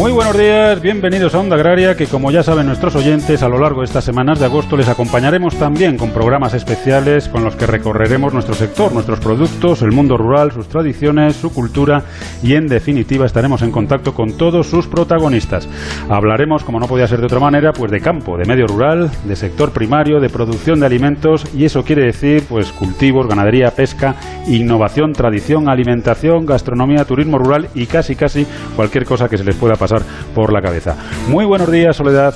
Muy buenos días, bienvenidos a Onda Agraria, que como ya saben nuestros oyentes, a lo largo de estas semanas de agosto les acompañaremos también con programas especiales con los que recorreremos nuestro sector, nuestros productos, el mundo rural, sus tradiciones, su cultura y en definitiva estaremos en contacto con todos sus protagonistas. Hablaremos, como no podía ser de otra manera, pues de campo, de medio rural, de sector primario, de producción de alimentos y eso quiere decir pues cultivos, ganadería, pesca, innovación, tradición, alimentación, gastronomía, turismo rural y casi casi cualquier cosa que se les pueda pasar por la cabeza. Muy buenos días, Soledad.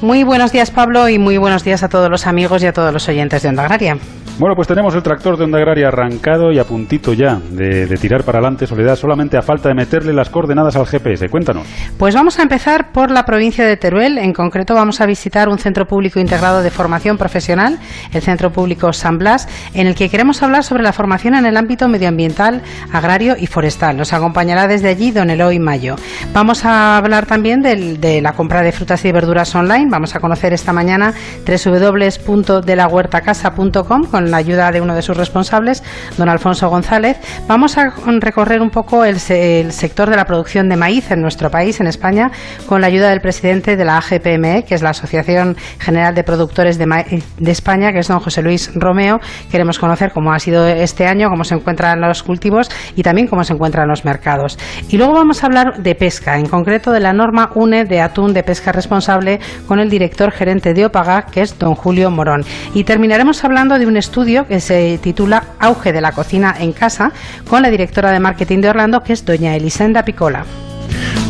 Muy buenos días, Pablo, y muy buenos días a todos los amigos y a todos los oyentes de Onda Agraria. Bueno, pues tenemos el tractor de Onda Agraria arrancado y a puntito ya de, tirar para adelante, Soledad, solamente a falta de meterle las coordenadas al GPS. Cuéntanos. Pues vamos a empezar por la provincia de Teruel. En concreto, vamos a visitar un centro público integrado de formación profesional, el Centro Público San Blas, en el que queremos hablar sobre la formación en el ámbito medioambiental, agrario y forestal. Nos acompañará desde allí don Eloy Mayo. Vamos a hablar también de la compra de frutas y verduras online. Vamos a conocer esta mañana www.delahuertacasa.com con la ayuda de uno de sus responsables, don Alfonso González, vamos a recorrer un poco el, sector de la producción de maíz en nuestro país, en España, con la ayuda del presidente de la AGPME, que es la Asociación General de Productores de Maíz de España, que es don José Luis Romeo. Queremos conocer cómo ha sido este año, cómo se encuentran los cultivos y también cómo se encuentran los mercados. Y luego vamos a hablar de pesca, en concreto de la norma UNE de atún de pesca responsable con el director gerente de OPAGA, que es don Julio Morón. Y terminaremos hablando de un estudio estudio que se titula Auge de la cocina en casa con la directora de marketing de Orlando, que es doña Elisenda Picola.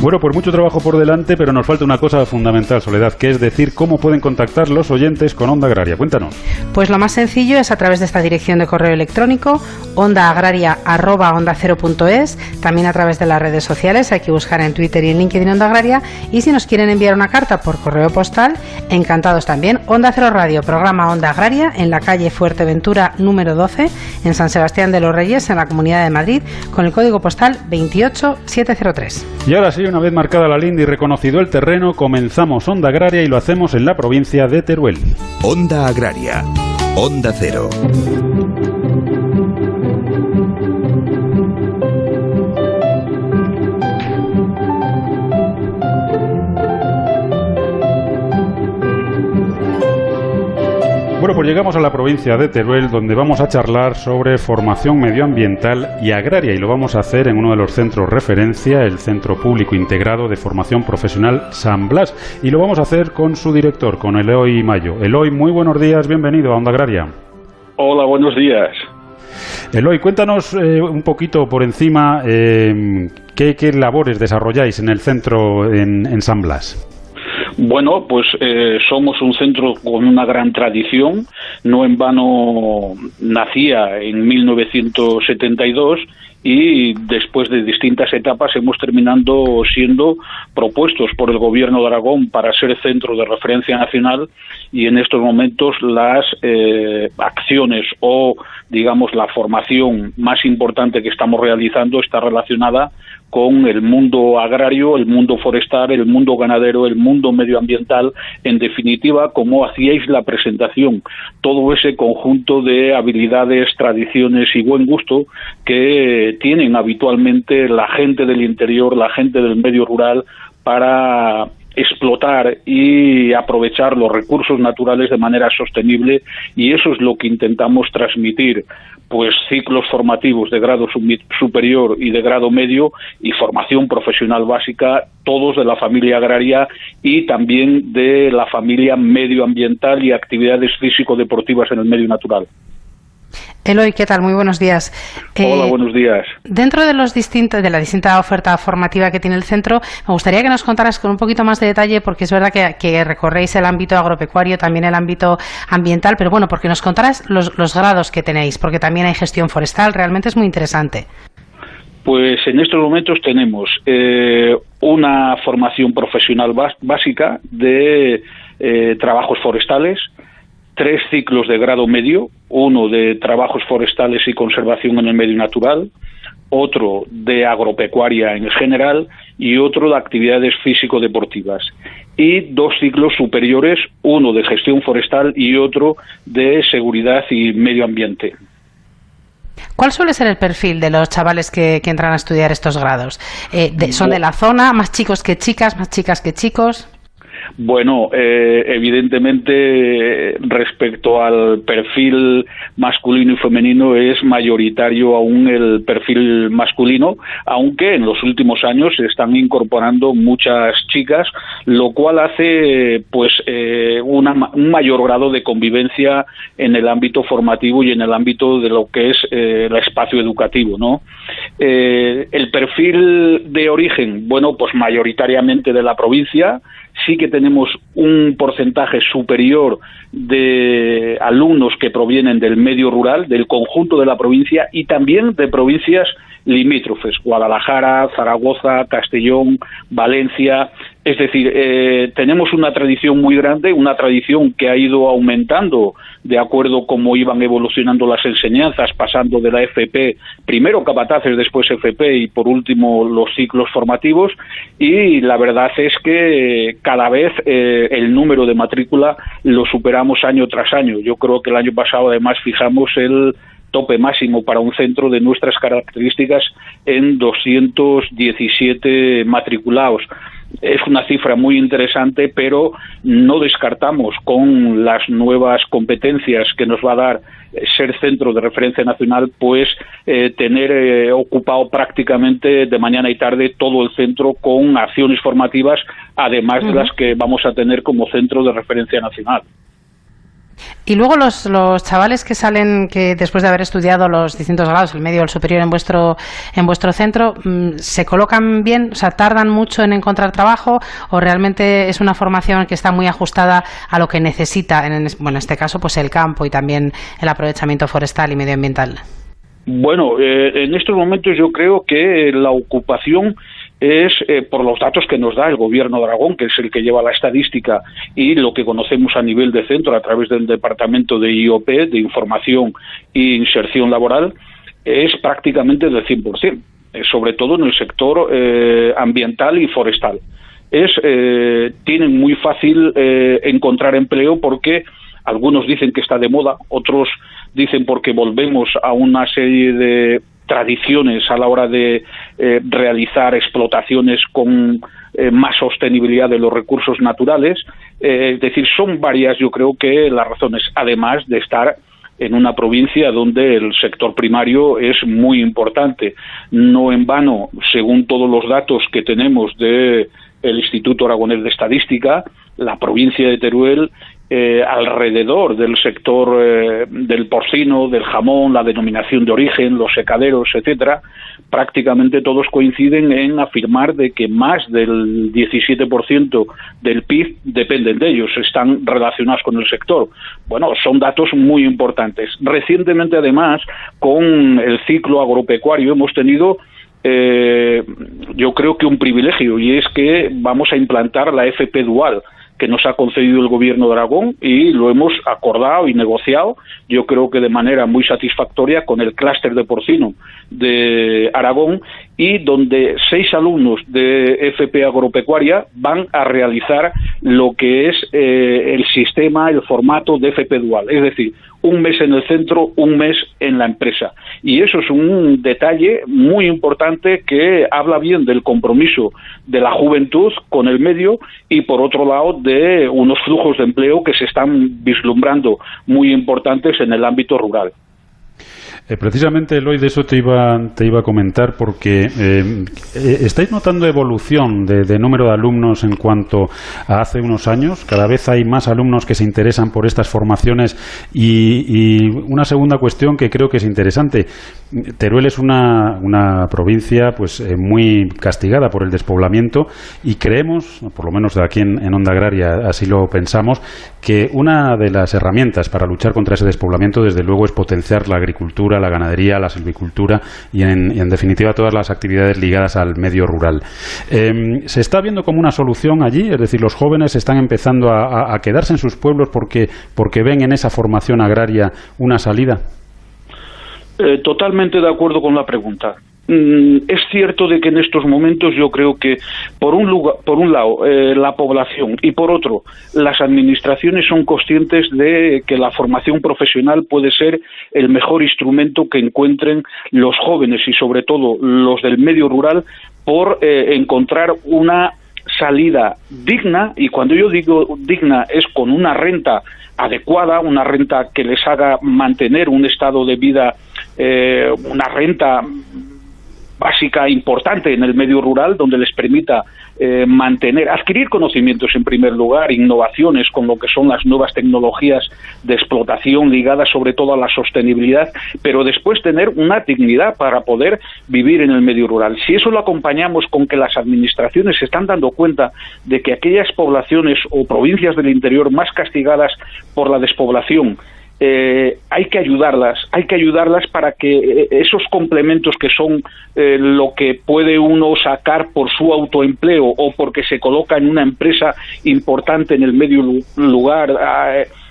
Bueno, pues mucho trabajo por delante, pero nos falta una cosa fundamental, Soledad, que es decir cómo pueden contactar los oyentes con Onda Agraria. Cuéntanos. Pues lo más sencillo es a través de esta dirección de correo electrónico, ondaagraria.onda0.es, también a través de las redes sociales, hay que buscar en Twitter y en LinkedIn Onda Agraria, y si nos quieren enviar una carta por correo postal, encantados también. Onda Cero Radio, programa Onda Agraria, en la calle Fuerteventura número 12, en San Sebastián de los Reyes, en la Comunidad de Madrid, con el código postal 28703. Y ahora sí, una vez marcada la linda y reconocido el terreno, comenzamos Onda Agraria y lo hacemos en la provincia de Teruel. Onda Agraria, Onda Cero. Bueno, pues llegamos a la provincia de Teruel, donde vamos a charlar sobre formación medioambiental y agraria, y lo vamos a hacer en uno de los centros referencia, el Centro Público Integrado de Formación Profesional San Blas, y lo vamos a hacer con su director, con Eloy Mayo. Eloy, muy buenos días, bienvenido a Onda Agraria. Hola, buenos días. Eloy, cuéntanos eh, un poquito por encima eh, ¿qué, labores desarrolláis en el centro en San Blas. Bueno, pues eh, somos un centro con una gran tradición. No en vano nacía en 1972 y después de distintas etapas hemos terminado siendo propuestos por el gobierno de Aragón para ser centro de referencia nacional y en estos momentos las eh, acciones o digamos la formación más importante que estamos realizando está relacionada con el mundo agrario, el mundo forestal, el mundo ganadero, el mundo medioambiental, en definitiva, como hacíais la presentación, todo ese conjunto de habilidades, tradiciones y buen gusto que tienen habitualmente la gente del interior, la gente del medio rural para explotar y aprovechar los recursos naturales de manera sostenible y eso es lo que intentamos transmitir pues ciclos formativos de grado superior y de grado medio y formación profesional básica todos de la familia agraria y también de la familia medioambiental y actividades físico deportivas en el medio natural. Eloy, ¿qué tal? Muy buenos días. Hola, eh, buenos días. Dentro de los distintos, de la distinta oferta formativa que tiene el centro, me gustaría que nos contaras con un poquito más de detalle, porque es verdad que, recorréis el ámbito agropecuario, también el ámbito ambiental, pero bueno, porque nos contaras los, grados que tenéis, porque también hay gestión forestal, realmente es muy interesante. Pues en estos momentos tenemos eh, una formación profesional básica de eh, trabajos forestales, tres ciclos de grado medio, uno de trabajos forestales y conservación en el medio natural, otro de agropecuaria en general y otro de actividades físico-deportivas. Y dos ciclos superiores, uno de gestión forestal y otro de seguridad y medio ambiente. ¿Cuál suele ser el perfil de los chavales que, entran a estudiar estos grados? Eh, ¿Son de la zona, más chicos que chicas, más chicas que chicos? Bueno, eh, evidentemente respecto al perfil masculino y femenino es mayoritario aún el perfil masculino, aunque en los últimos años se están incorporando muchas chicas, lo cual hace pues eh, un mayor grado de convivencia en el ámbito formativo y en el ámbito de lo que es eh, el espacio educativo, ¿no? el perfil de origen, bueno, pues mayoritariamente de la provincia, sí que tenemos un porcentaje superior de alumnos que provienen del medio rural, del conjunto de la provincia y también de provincias limítrofes, Guadalajara, Zaragoza, Castellón, Valencia. Es decir, eh, tenemos una tradición muy grande, una tradición que ha ido aumentando de acuerdo a cómo iban evolucionando las enseñanzas, pasando de la FP, primero capataces, después FP y por último los ciclos formativos. Y la verdad es que cada vez eh, el número de matrícula lo superamos año tras año. Yo creo que el año pasado además fijamos el tope máximo para un centro de nuestras características en 217 matriculados. Es una cifra muy interesante, pero no descartamos con las nuevas competencias que nos va a dar eh, ser centro de referencia nacional, pues eh, tener eh, ocupado prácticamente de mañana y tarde todo el centro con acciones formativas, además de las que vamos a tener como centro de referencia nacional. Y luego los, los chavales que salen, que después de haber estudiado los distintos grados, el medio o el superior en vuestro, en vuestro centro, mm, ¿se colocan bien? O sea, ¿tardan mucho en encontrar trabajo o realmente es una formación que está muy ajustada a lo que necesita, en, bueno, en este caso, pues el campo y también el aprovechamiento forestal y medioambiental? Bueno, eh, en estos momentos yo creo que la ocupación es eh, por los datos que nos da el gobierno de Aragón, que es el que lleva la estadística y lo que conocemos a nivel de centro a través del departamento de IOP, de Información e Inserción Laboral, es prácticamente del 100%, eh, sobre todo en el sector eh, ambiental y forestal. Es, tienen muy fácil encontrar empleo porque algunos dicen que está de moda, otros dicen porque volvemos a una serie de tradiciones a la hora de eh, realizar explotaciones con eh, más sostenibilidad de los recursos naturales. Eh, es decir, son varias, yo creo que las razones, además de estar en una provincia donde el sector primario es muy importante. No en vano, según todos los datos que tenemos del Instituto Aragonés de Estadística, la provincia de Teruel eh, alrededor del sector eh, del porcino, del jamón, la denominación de origen, los secaderos, etcétera, prácticamente todos coinciden en afirmar de que más del 17% del PIB dependen de ellos, están relacionados con el sector. Bueno, son datos muy importantes. Recientemente, además, con el ciclo agropecuario hemos tenido eh, yo creo que un privilegio y es que vamos a implantar la FP dual que nos ha concedido el gobierno de Aragón y lo hemos acordado y negociado, yo creo que de manera muy satisfactoria con el clúster de porcino de Aragón y donde seis alumnos de FP Agropecuaria van a realizar lo que es eh, el sistema, el formato de FP Dual, es decir, un mes en el centro, un mes en la empresa. Y eso es un detalle muy importante que habla bien del compromiso de la juventud con el medio y, por otro lado, de unos flujos de empleo que se están vislumbrando muy importantes en el ámbito rural. Eh, precisamente, Eloy, de eso te iba, te iba a comentar, porque eh, eh, ¿estáis notando evolución de, número de alumnos en cuanto a hace unos años? Cada vez hay más alumnos que se interesan por estas formaciones. Y, una segunda cuestión que creo que es interesante. Teruel es una, una provincia pues muy castigada por el despoblamiento y creemos, por lo menos aquí en, en Onda Agraria así lo pensamos, que una de las herramientas para luchar contra ese despoblamiento, desde luego, es potenciar la agricultura la ganadería, la silvicultura y en, definitiva todas las actividades ligadas al medio rural. Em, ¿Se está viendo como una solución allí? Es decir, los jóvenes están empezando a, quedarse en sus pueblos porque, porque ven en esa formación agraria una salida. Eh, totalmente de acuerdo con la pregunta. Mm, es cierto de que en estos momentos yo creo que por un lugar, por un lado eh, la población y por otro las administraciones son conscientes de que la formación profesional puede ser el mejor instrumento que encuentren los jóvenes y sobre todo los del medio rural por eh, encontrar una salida digna. Y cuando yo digo digna es con una renta adecuada, una renta que les haga mantener un estado de vida, eh, una renta básica importante en el medio rural donde les permita eh, mantener, adquirir conocimientos en primer lugar, innovaciones con lo que son las nuevas tecnologías de explotación ligadas sobre todo a la sostenibilidad, pero después tener una dignidad para poder vivir en el medio rural. Si eso lo acompañamos con que las administraciones se están dando cuenta de que aquellas poblaciones o provincias del interior más castigadas por la despoblación eh, hay que ayudarlas, hay que ayudarlas para que eh, esos complementos que son eh, lo que puede uno sacar por su autoempleo o porque se coloca en una empresa importante en el medio lugar,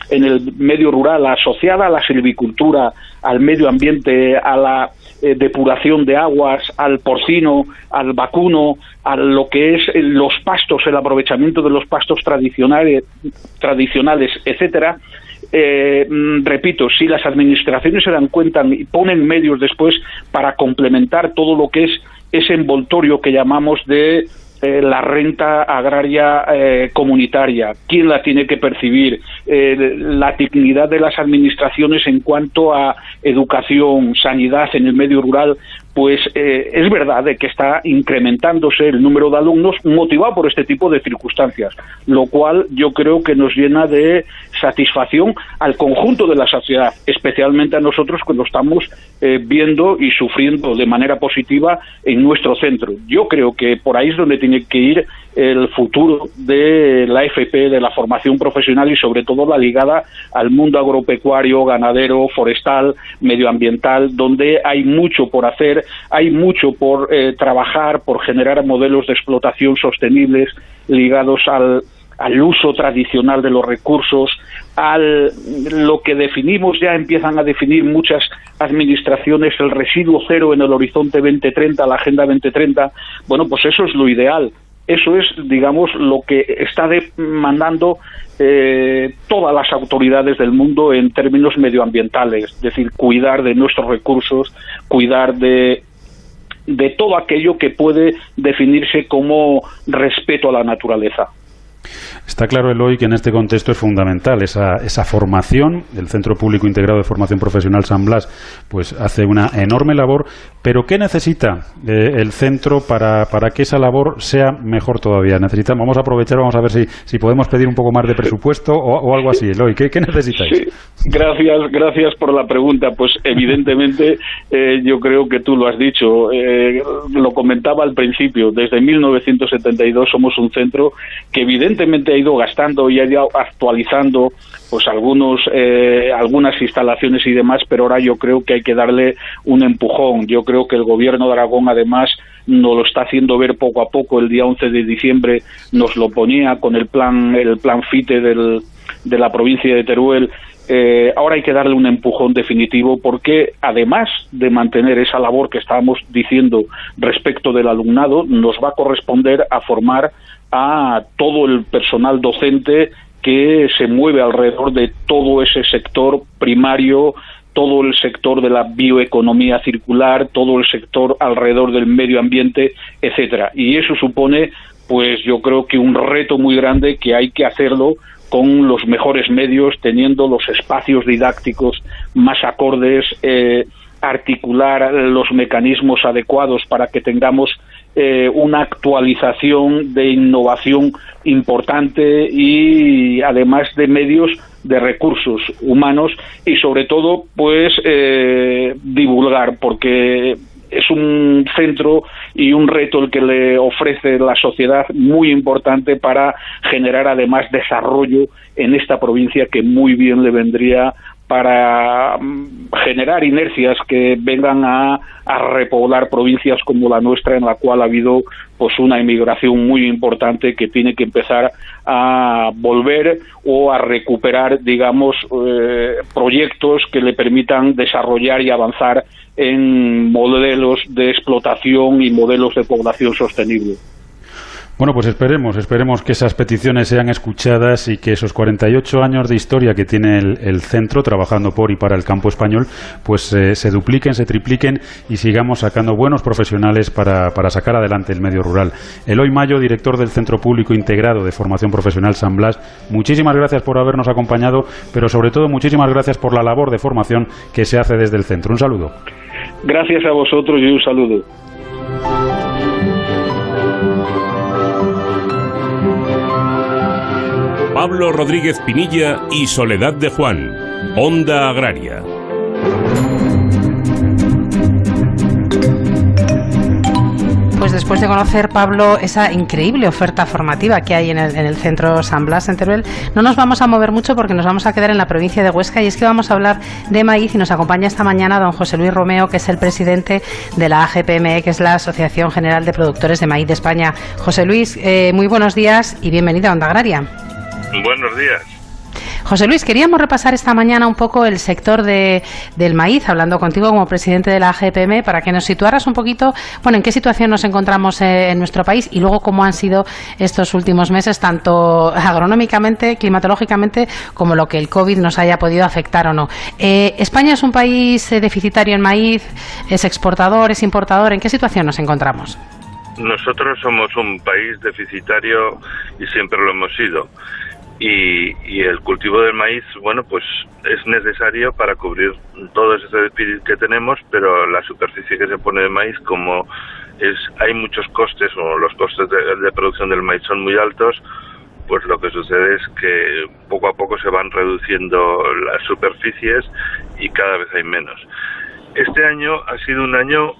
en el medio rural, asociada a la silvicultura, al medio ambiente, a la depuración de aguas, al porcino, al vacuno, a lo que es los pastos, el aprovechamiento de los pastos tradicionales, tradicionales, etcétera, eh, mm, repito, si las administraciones se dan cuenta y ponen medios después para complementar todo lo que es ese envoltorio que llamamos de eh, la renta agraria eh, comunitaria, quién la tiene que percibir, la dignidad de las administraciones en cuanto a educación, sanidad en el medio rural, pues es verdad de que está incrementándose el número de alumnos motivado por este tipo de circunstancias, lo cual yo creo que nos llena de satisfacción al conjunto de la sociedad, especialmente a nosotros que lo estamos eh, viendo y sufriendo de manera positiva en nuestro centro. Yo creo que por ahí es donde tiene que ir el futuro de la FP, de la formación profesional y sobre todo la ligada al mundo agropecuario, ganadero, forestal, medioambiental, donde hay mucho por hacer, hay mucho por eh, trabajar, por generar modelos de explotación sostenibles ligados al, al uso tradicional de los recursos, al lo que definimos ya empiezan a definir muchas administraciones el residuo cero en el horizonte 2030, la agenda 2030, bueno, pues eso es lo ideal. Eso es, digamos, lo que está demandando eh, todas las autoridades del mundo en términos medioambientales, es decir, cuidar de nuestros recursos, cuidar de de todo aquello que puede definirse como respeto a la naturaleza. Está claro, Eloy, que en este contexto es fundamental esa, esa formación. El Centro Público Integrado de Formación Profesional San Blas pues hace una enorme labor, pero ¿qué necesita eh, el centro para, para, que esa labor sea mejor todavía? Necesitamos, vamos a aprovechar, vamos a ver si, si podemos pedir un poco más de presupuesto o, algo así. Eloy, ¿qué, qué necesitáis? Gracias, gracias por la pregunta. Pues evidentemente eh, yo creo que tú lo has dicho. Eh, lo comentaba al principio, desde 1972 somos un centro que evidentemente ha ido gastando y ha ido actualizando pues algunos eh, algunas instalaciones y demás, pero ahora yo creo que hay que darle un empujón. Yo creo que el gobierno de Aragón además nos lo está haciendo ver poco a poco. El día 11 de diciembre nos lo ponía con el plan el plan FITE del, de la provincia de Teruel eh, ahora hay que darle un empujón definitivo porque además de mantener esa labor que estábamos diciendo respecto del alumnado, nos va a corresponder a formar a todo el personal docente que se mueve alrededor de todo ese sector primario, todo el sector de la bioeconomía circular, todo el sector alrededor del medio ambiente, etcétera. Y eso supone, pues yo creo que un reto muy grande que hay que hacerlo con los mejores medios, teniendo los espacios didácticos más acordes, eh, articular los mecanismos adecuados para que tengamos eh, una actualización de innovación importante y además de medios de recursos humanos y sobre todo pues eh, divulgar porque es un centro y un reto el que le ofrece la sociedad muy importante para generar además desarrollo en esta provincia que muy bien le vendría para mm, generar inercias que vengan a, repoblar provincias como la nuestra en la cual ha habido pues una inmigración muy importante que tiene que empezar a volver o a recuperar digamos eh, proyectos que le permitan desarrollar y avanzar en modelos de explotación y modelos de población sostenible. Bueno, pues esperemos, esperemos que esas peticiones sean escuchadas y que esos 48 años de historia que tiene el, centro trabajando por y para el campo español, pues eh, se dupliquen, se tripliquen y sigamos sacando buenos profesionales para, para, sacar adelante el medio rural. Eloy Mayo, director del Centro Público Integrado de Formación Profesional San Blas, muchísimas gracias por habernos acompañado, pero sobre todo muchísimas gracias por la labor de formación que se hace desde el centro. Un saludo. Gracias a vosotros y un saludo. Pablo Rodríguez Pinilla y Soledad de Juan, Onda Agraria. Pues después de conocer, Pablo, esa increíble oferta formativa que hay en el, centro San Blas en Teruel, no nos vamos a mover mucho porque nos vamos a quedar en la provincia de Huesca y es que vamos a hablar de maíz y nos acompaña esta mañana don José Luis Romeo, que es el presidente de la AGPME, que es la Asociación General de Productores de Maíz de España. José Luis, eh, muy buenos días y bienvenido a Onda Agraria. Buenos días. José Luis, queríamos repasar esta mañana un poco el sector de, del maíz, hablando contigo como presidente de la GPM, para que nos situaras un poquito, bueno, en qué situación nos encontramos eh, en nuestro país y luego cómo han sido estos últimos meses, tanto agronómicamente, climatológicamente, como lo que el COVID nos haya podido afectar o no. Eh, España es un país eh, deficitario en maíz, es exportador, es importador. ¿En qué situación nos encontramos? Nosotros somos un país deficitario y siempre lo hemos sido y, el cultivo del maíz, bueno, pues es necesario para cubrir todo ese déficit que tenemos, pero la superficie que se pone de maíz, como es hay muchos costes o los costes de, producción del maíz son muy altos, pues lo que sucede es que poco a poco se van reduciendo las superficies y cada vez hay menos. Este año ha sido un año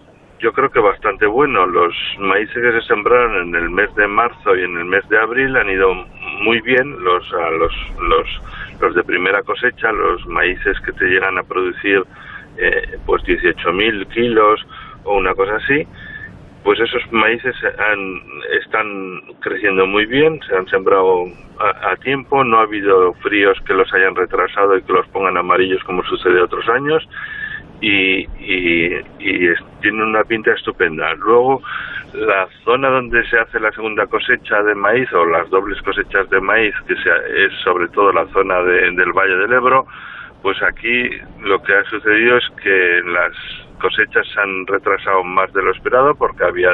yo creo que bastante bueno. Los maíces que se sembraron en el mes de marzo y en el mes de abril han ido muy bien. Los, los, los, los de primera cosecha, los maíces que te llegan a producir eh, pues 18.000 kilos o una cosa así, pues esos maíces han, están creciendo muy bien, se han sembrado a, tiempo, no ha habido fríos que los hayan retrasado y que los pongan amarillos como sucede otros años y, y, tiene una pinta estupenda. Luego, la zona donde se hace la segunda cosecha de maíz o las dobles cosechas de maíz, que es sobre todo la zona del Valle del Ebro, pues aquí lo que ha sucedido es que las cosechas se han retrasado más de lo esperado porque había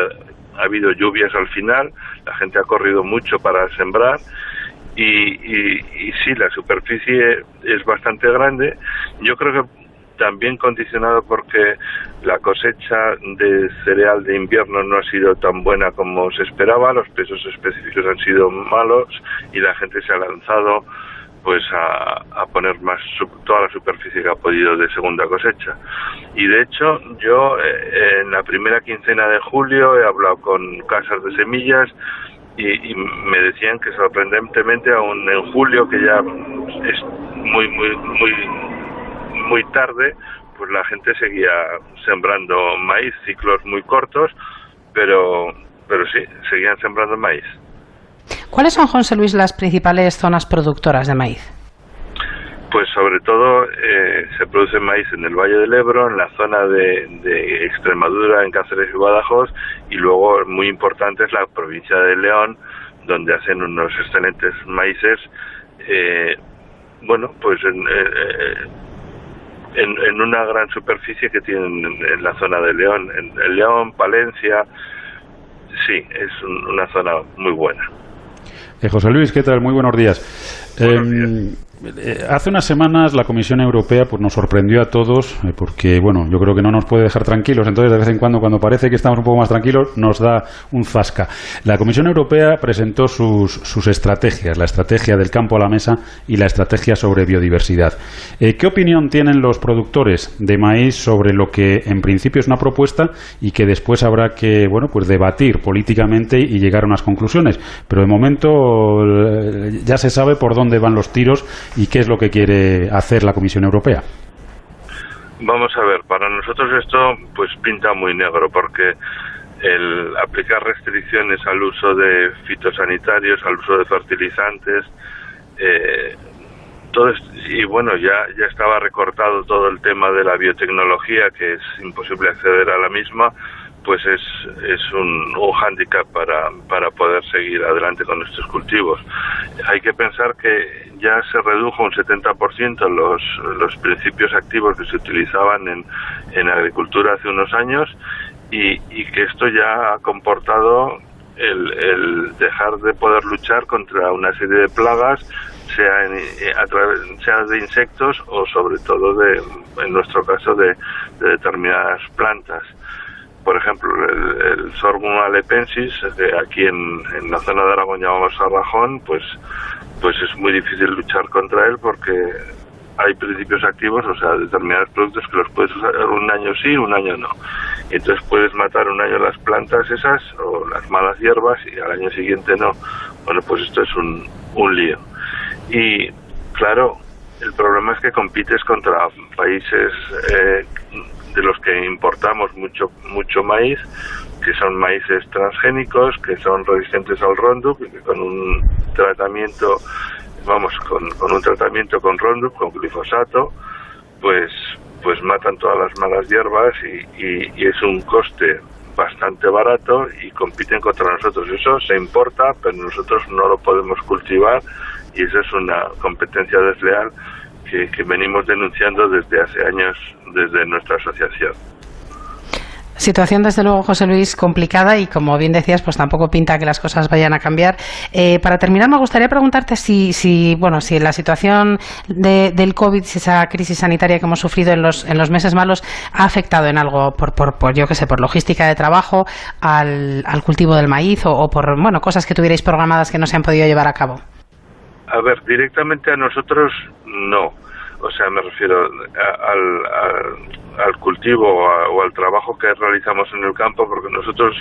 ha habido lluvias al final, la gente ha corrido mucho para sembrar y, y, y, sí, la superficie es bastante grande. Yo creo que también condicionado porque la cosecha de cereal de invierno no ha sido tan buena como se esperaba, los pesos específicos han sido malos y la gente se ha lanzado pues a, poner más toda la superficie que ha podido de segunda cosecha. Y de hecho, yo eh, en la primera quincena de julio he hablado con casas de semillas y, y, me decían que sorprendentemente aún en julio, que ya es muy, muy, muy muy tarde, pues la gente seguía sembrando maíz, ciclos muy cortos, pero, pero sí, seguían sembrando maíz. ¿Cuáles son, José Luis, las principales zonas productoras de maíz? Pues sobre todo eh, se produce maíz en el Valle del Ebro, en la zona de, Extremadura, en Cáceres y Badajoz, y luego muy importante es la provincia de León, donde hacen unos excelentes maíces. Eh, bueno, pues en, eh, en, una gran superficie que tienen en, la zona de León. En, León, Palencia, sí, es una zona muy buena. Eh, José Luis, ¿qué tal? Muy buenos días. Buenos días. Em, eh, hace unas semanas la Comisión Europea pues, nos sorprendió a todos eh, porque, bueno, yo creo que no nos puede dejar tranquilos. Entonces, de vez en cuando, cuando parece que estamos un poco más tranquilos, nos da un zasca. La Comisión Europea presentó sus, sus estrategias, la estrategia del campo a la mesa y la estrategia sobre biodiversidad. Eh, ¿Qué opinión tienen los productores de maíz sobre lo que en principio es una propuesta y que después habrá que, bueno, pues debatir políticamente y llegar a unas conclusiones? Pero de momento ya se sabe por dónde van los tiros y qué es lo que quiere hacer la Comisión Europea. Vamos a ver, para nosotros esto pues pinta muy negro porque el aplicar restricciones al uso de fitosanitarios, al uso de fertilizantes, eh, todo y bueno, ya, ya estaba recortado todo el tema de la biotecnología, que es imposible acceder a la misma, pues es, es un, un hándicap para, para poder seguir adelante con nuestros cultivos. Hay que pensar que ya se redujo un 70% los, los principios activos que se utilizaban en, en agricultura hace unos años y, y que esto ya ha comportado el, el, dejar de poder luchar contra una serie de plagas, sea, en, eh, a través, sea de insectos o sobre todo de, en nuestro caso, de, de determinadas plantas. Por ejemplo, el, el sorghum alepensis, de aquí en, en, la zona de Aragón llamamos sarrajón, pues, pues es muy difícil luchar contra él porque hay principios activos, o sea, determinados productos que los puedes usar un año sí, un año no. Y entonces puedes matar un año las plantas esas o las malas hierbas y al año siguiente no. Bueno, pues esto es un, un lío. Y claro, el problema es que compites contra países eh, de los que importamos mucho mucho maíz, que son maíces transgénicos, que son resistentes al Roundup y que con un tratamiento vamos, con, con un tratamiento con Roundup, con glifosato, pues, pues matan todas las malas hierbas y, y, y, es un coste bastante barato y compiten contra nosotros. Eso se importa, pero nosotros no lo podemos cultivar y eso es una competencia desleal que, que venimos denunciando desde hace años desde nuestra asociación. Situación, desde luego, José Luis, complicada y, como bien decías, pues tampoco pinta que las cosas vayan a cambiar. Eh, para terminar, me gustaría preguntarte si, si bueno, si la situación de, del COVID, si esa crisis sanitaria que hemos sufrido en los, en los meses malos, ha afectado en algo, por, por, por yo que sé, por logística de trabajo, al, al cultivo del maíz o, o, por, bueno, cosas que tuvierais programadas que no se han podido llevar a cabo. A ver, directamente a nosotros no o sea, me refiero al, al, cultivo o, al trabajo que realizamos en el campo, porque nosotros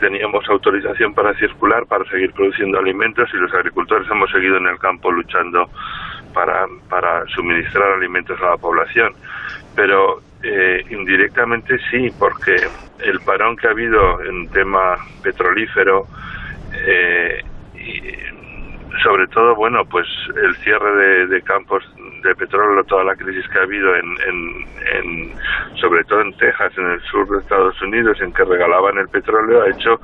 teníamos autorización para circular, para seguir produciendo alimentos y los agricultores hemos seguido en el campo luchando para, para suministrar alimentos a la población. Pero eh, indirectamente sí, porque el parón que ha habido en tema petrolífero eh, y sobre todo, bueno, pues el cierre de, de campos de petróleo, toda la crisis que ha habido en, en, en, sobre todo en Texas, en el sur de Estados Unidos, en que regalaban el petróleo, ha hecho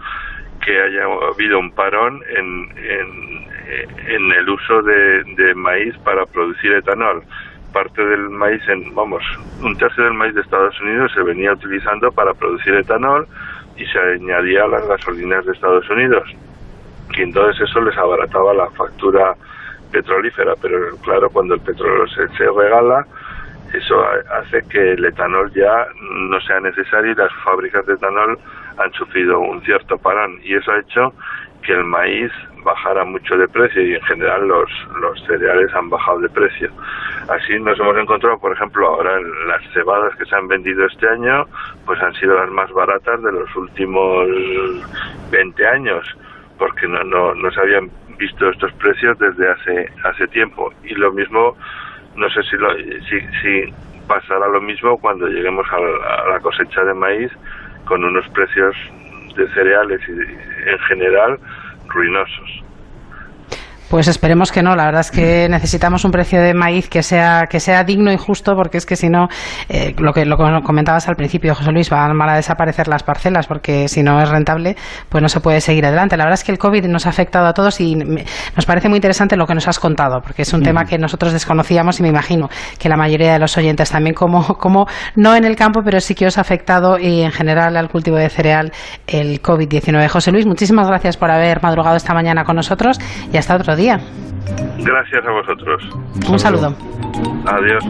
que haya habido un parón en, en, el uso de, de maíz para producir etanol parte del maíz, en, vamos, un tercio del maíz de Estados Unidos se venía utilizando para producir etanol y se añadía a las gasolinas de Estados Unidos. Y entonces eso les abarataba la factura petrolífera, pero claro, cuando el petróleo se, se regala, eso hace que el etanol ya no sea necesario y las fábricas de etanol han sufrido un cierto parón y eso ha hecho que el maíz bajara mucho de precio y en general los, los cereales han bajado de precio. Así nos hemos encontrado, por ejemplo, ahora las cebadas que se han vendido este año, pues han sido las más baratas de los últimos 20 años, porque no, no, no se habían visto estos precios desde hace hace tiempo y lo mismo no sé si lo, si, si pasará lo mismo cuando lleguemos a la, cosecha de maíz con unos precios de cereales y en general ruinosos. Pues esperemos que no. La verdad es que necesitamos un precio de maíz que sea que sea digno y justo, porque es que si no, eh, lo que lo comentabas al principio, José Luis, van, a desaparecer las parcelas, porque si no es rentable, pues no se puede seguir adelante. La verdad es que el COVID nos ha afectado a todos y me, nos parece muy interesante lo que nos has contado, porque es un mm. tema que nosotros desconocíamos y me imagino que la mayoría de los oyentes también, como, como no en el campo, pero sí que os ha afectado y en general al cultivo de cereal el COVID-19. José Luis, muchísimas gracias por haber madrugado esta mañana con nosotros y hasta otro día día. Gracias a vosotros. Un saludo. Adiós.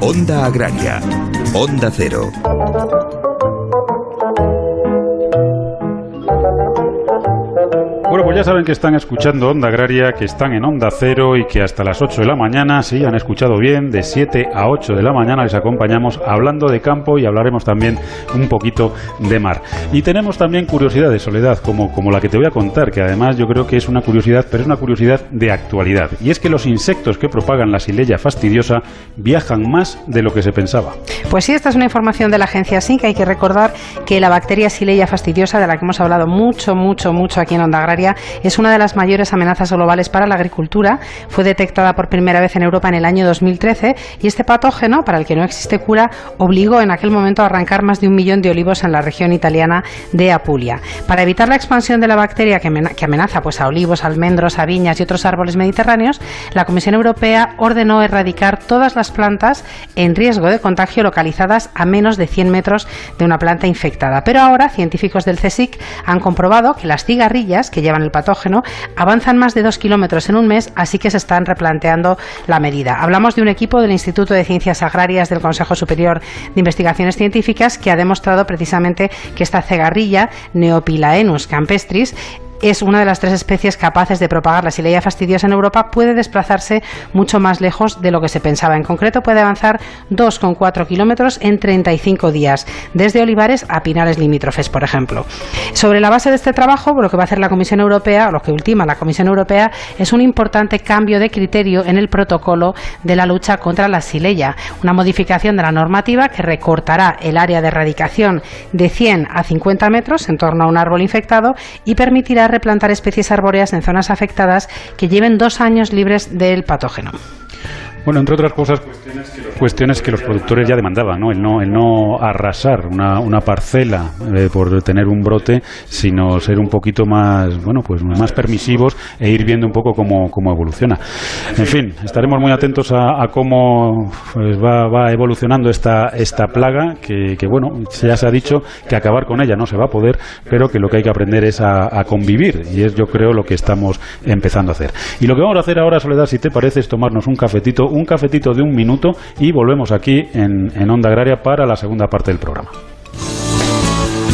Onda Agraria. Onda Cero. Bueno, pues ya saben que están escuchando Onda Agraria, que están en Onda Cero y que hasta las 8 de la mañana, sí, han escuchado bien, de 7 a 8 de la mañana les acompañamos hablando de campo y hablaremos también un poquito de mar. Y tenemos también curiosidades, Soledad, como, como la que te voy a contar, que además yo creo que es una curiosidad, pero es una curiosidad de actualidad. Y es que los insectos que propagan la silella fastidiosa viajan más de lo que se pensaba. Pues sí, esta es una información de la agencia SINC. Hay que recordar que la bacteria silella fastidiosa, de la que hemos hablado mucho, mucho, mucho aquí en Onda Agraria, es una de las mayores amenazas globales para la agricultura. Fue detectada por primera vez en Europa en el año 2013 y este patógeno, para el que no existe cura, obligó en aquel momento a arrancar más de un millón de olivos en la región italiana de Apulia. Para evitar la expansión de la bacteria que amenaza pues, a olivos, almendros, a viñas y otros árboles mediterráneos, la Comisión Europea ordenó erradicar todas las plantas en riesgo de contagio localizadas a menos de 100 metros de una planta infectada. Pero ahora científicos del CSIC han comprobado que las cigarrillas que llevan el patógeno avanzan más de dos kilómetros en un mes, así que se están replanteando la medida. Hablamos de un equipo del Instituto de Ciencias Agrarias del Consejo Superior de Investigaciones Científicas que ha demostrado precisamente que esta cigarrilla, Neopilaenus campestris, es una de las tres especies capaces de propagar la silella fastidiosa en Europa, puede desplazarse mucho más lejos de lo que se pensaba. En concreto, puede avanzar 2,4 kilómetros en 35 días, desde olivares a pinares limítrofes, por ejemplo. Sobre la base de este trabajo, lo que va a hacer la Comisión Europea, lo que ultima la Comisión Europea, es un importante cambio de criterio en el protocolo de la lucha contra la silella, una modificación de la normativa que recortará el área de erradicación de 100 a 50 metros en torno a un árbol infectado y permitirá replantar especies arbóreas en zonas afectadas que lleven dos años libres del patógeno. Bueno, entre otras cosas, cuestiones que los productores ya demandaban, ¿no? El no, el no arrasar una, una parcela eh, por tener un brote, sino ser un poquito más, bueno, pues más permisivos e ir viendo un poco cómo, cómo evoluciona. En fin, estaremos muy atentos a, cómo pues, va, va, evolucionando esta, esta plaga, que, que, bueno, ya se ha dicho que acabar con ella no se va a poder, pero que lo que hay que aprender es a, a convivir, y es yo creo lo que estamos empezando a hacer. Y lo que vamos a hacer ahora, Soledad, si te parece, es tomarnos un cafetito un cafetito de un minuto y volvemos aquí en, en Onda Agraria para la segunda parte del programa.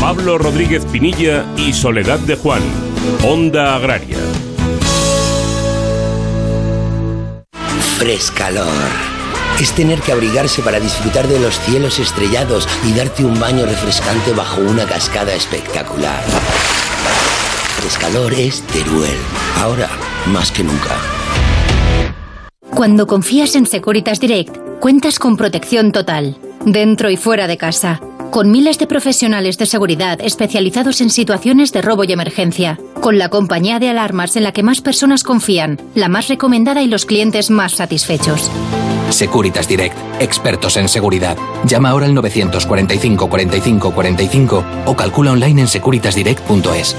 Pablo Rodríguez Pinilla y Soledad de Juan, Onda Agraria. Frescalor. Es tener que abrigarse para disfrutar de los cielos estrellados y darte un baño refrescante bajo una cascada espectacular. Frescalor es Teruel. Ahora, más que nunca. Cuando confías en Securitas Direct, cuentas con protección total, dentro y fuera de casa, con miles de profesionales de seguridad especializados en situaciones de robo y emergencia, con la compañía de alarmas en la que más personas confían, la más recomendada y los clientes más satisfechos. Securitas Direct, expertos en seguridad. Llama ahora al 945 45 45 o calcula online en securitasdirect.es.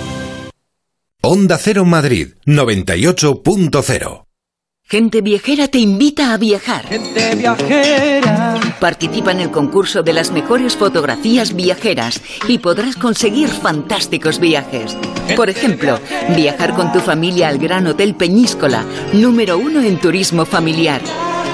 Onda Cero Madrid 98.0 Gente Viajera te invita a viajar. Gente Viajera. Participa en el concurso de las mejores fotografías viajeras y podrás conseguir fantásticos viajes. Por ejemplo, viajar con tu familia al Gran Hotel Peñíscola, número uno en turismo familiar.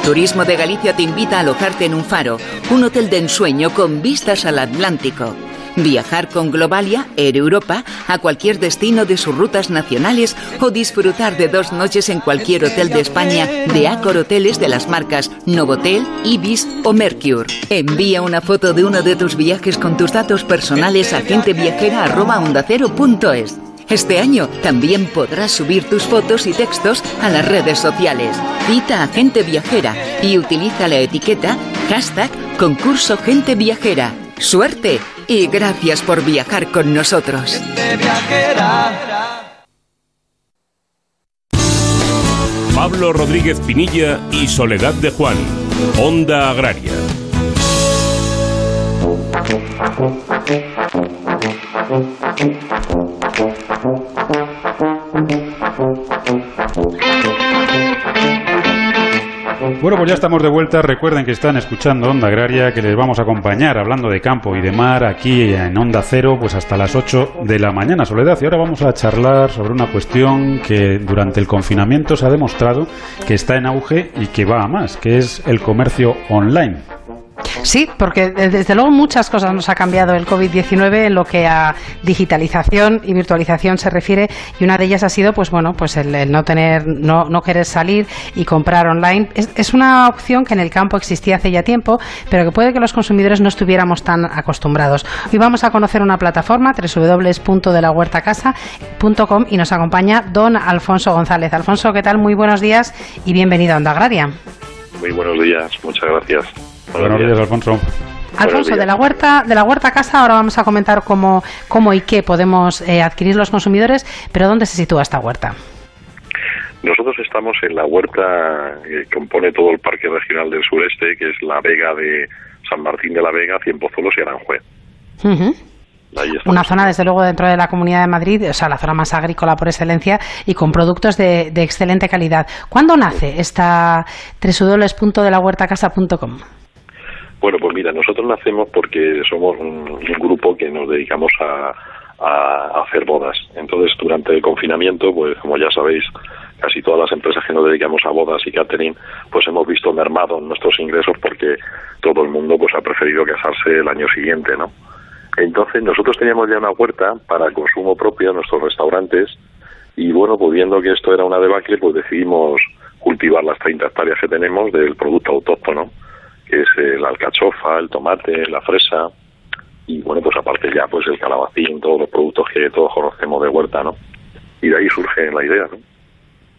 Turismo de Galicia te invita a alojarte en un faro, un hotel de ensueño con vistas al Atlántico. Viajar con Globalia, Air Europa, a cualquier destino de sus rutas nacionales o disfrutar de dos noches en cualquier hotel de España de Accor Hoteles de las marcas Novotel, Ibis o Mercure. Envía una foto de uno de tus viajes con tus datos personales a genteviajera.ondacero.es. Este año también podrás subir tus fotos y textos a las redes sociales. Cita a Gente Viajera y utiliza la etiqueta hashtag concurso Gente Viajera. ¡Suerte! y gracias por viajar con nosotros. Pablo Rodríguez Pinilla y Soledad de Juan, Onda Agraria. Bueno, pues ya estamos de vuelta. Recuerden que están escuchando Onda Agraria, que les vamos a acompañar hablando de campo y de mar aquí en Onda Cero, pues hasta las 8 de la mañana, Soledad. Y ahora vamos a charlar sobre una cuestión que durante el confinamiento se ha demostrado que está en auge y que va a más, que es el comercio online. Sí, porque desde luego muchas cosas nos ha cambiado el COVID-19 en lo que a digitalización y virtualización se refiere y una de ellas ha sido, pues bueno, pues el, no tener, no, no, querer salir y comprar online. Es, es, una opción que en el campo existía hace ya tiempo, pero que puede que los consumidores no estuviéramos tan acostumbrados. Hoy vamos a conocer una plataforma www.delahuertacasa.com y nos acompaña don Alfonso González. Alfonso, ¿qué tal? Muy buenos días y bienvenido a Onda Agraria. Muy buenos días, muchas gracias. Buenos, días, Alfonso. Alfonso, de la huerta, de la huerta casa, ahora vamos a comentar cómo, cómo y qué podemos eh, adquirir los consumidores, pero ¿dónde se sitúa esta huerta? Nosotros estamos en la huerta que compone todo el Parque Regional del Sureste, que es la Vega de San Martín de la Vega, Cienpozuelos y Aranjuez. Una zona, desde luego, dentro de la Comunidad de Madrid, o sea, la zona más agrícola por excelencia y con productos de, de excelente calidad. ¿Cuándo nace esta www.delahuertacasa.com? Bueno, pues mira, nosotros nacemos porque somos un, grupo que nos dedicamos a, hacer bodas. Entonces, durante el confinamiento, pues como ya sabéis, casi todas las empresas que nos dedicamos a bodas y catering, pues hemos visto mermados nuestros ingresos porque todo el mundo pues ha preferido casarse el año siguiente, ¿no? Entonces, nosotros teníamos ya una huerta para consumo propio en nuestros restaurantes y bueno, pues viendo que esto era una debacle, pues decidimos cultivar las 30 hectáreas que tenemos del producto autóctono que es eh, la alcachofa, el tomate, la fresa y bueno, pues aparte ya pues el calabacín, todos los productos que todos conocemos de huerta, ¿no? Y de ahí surge la idea, ¿no?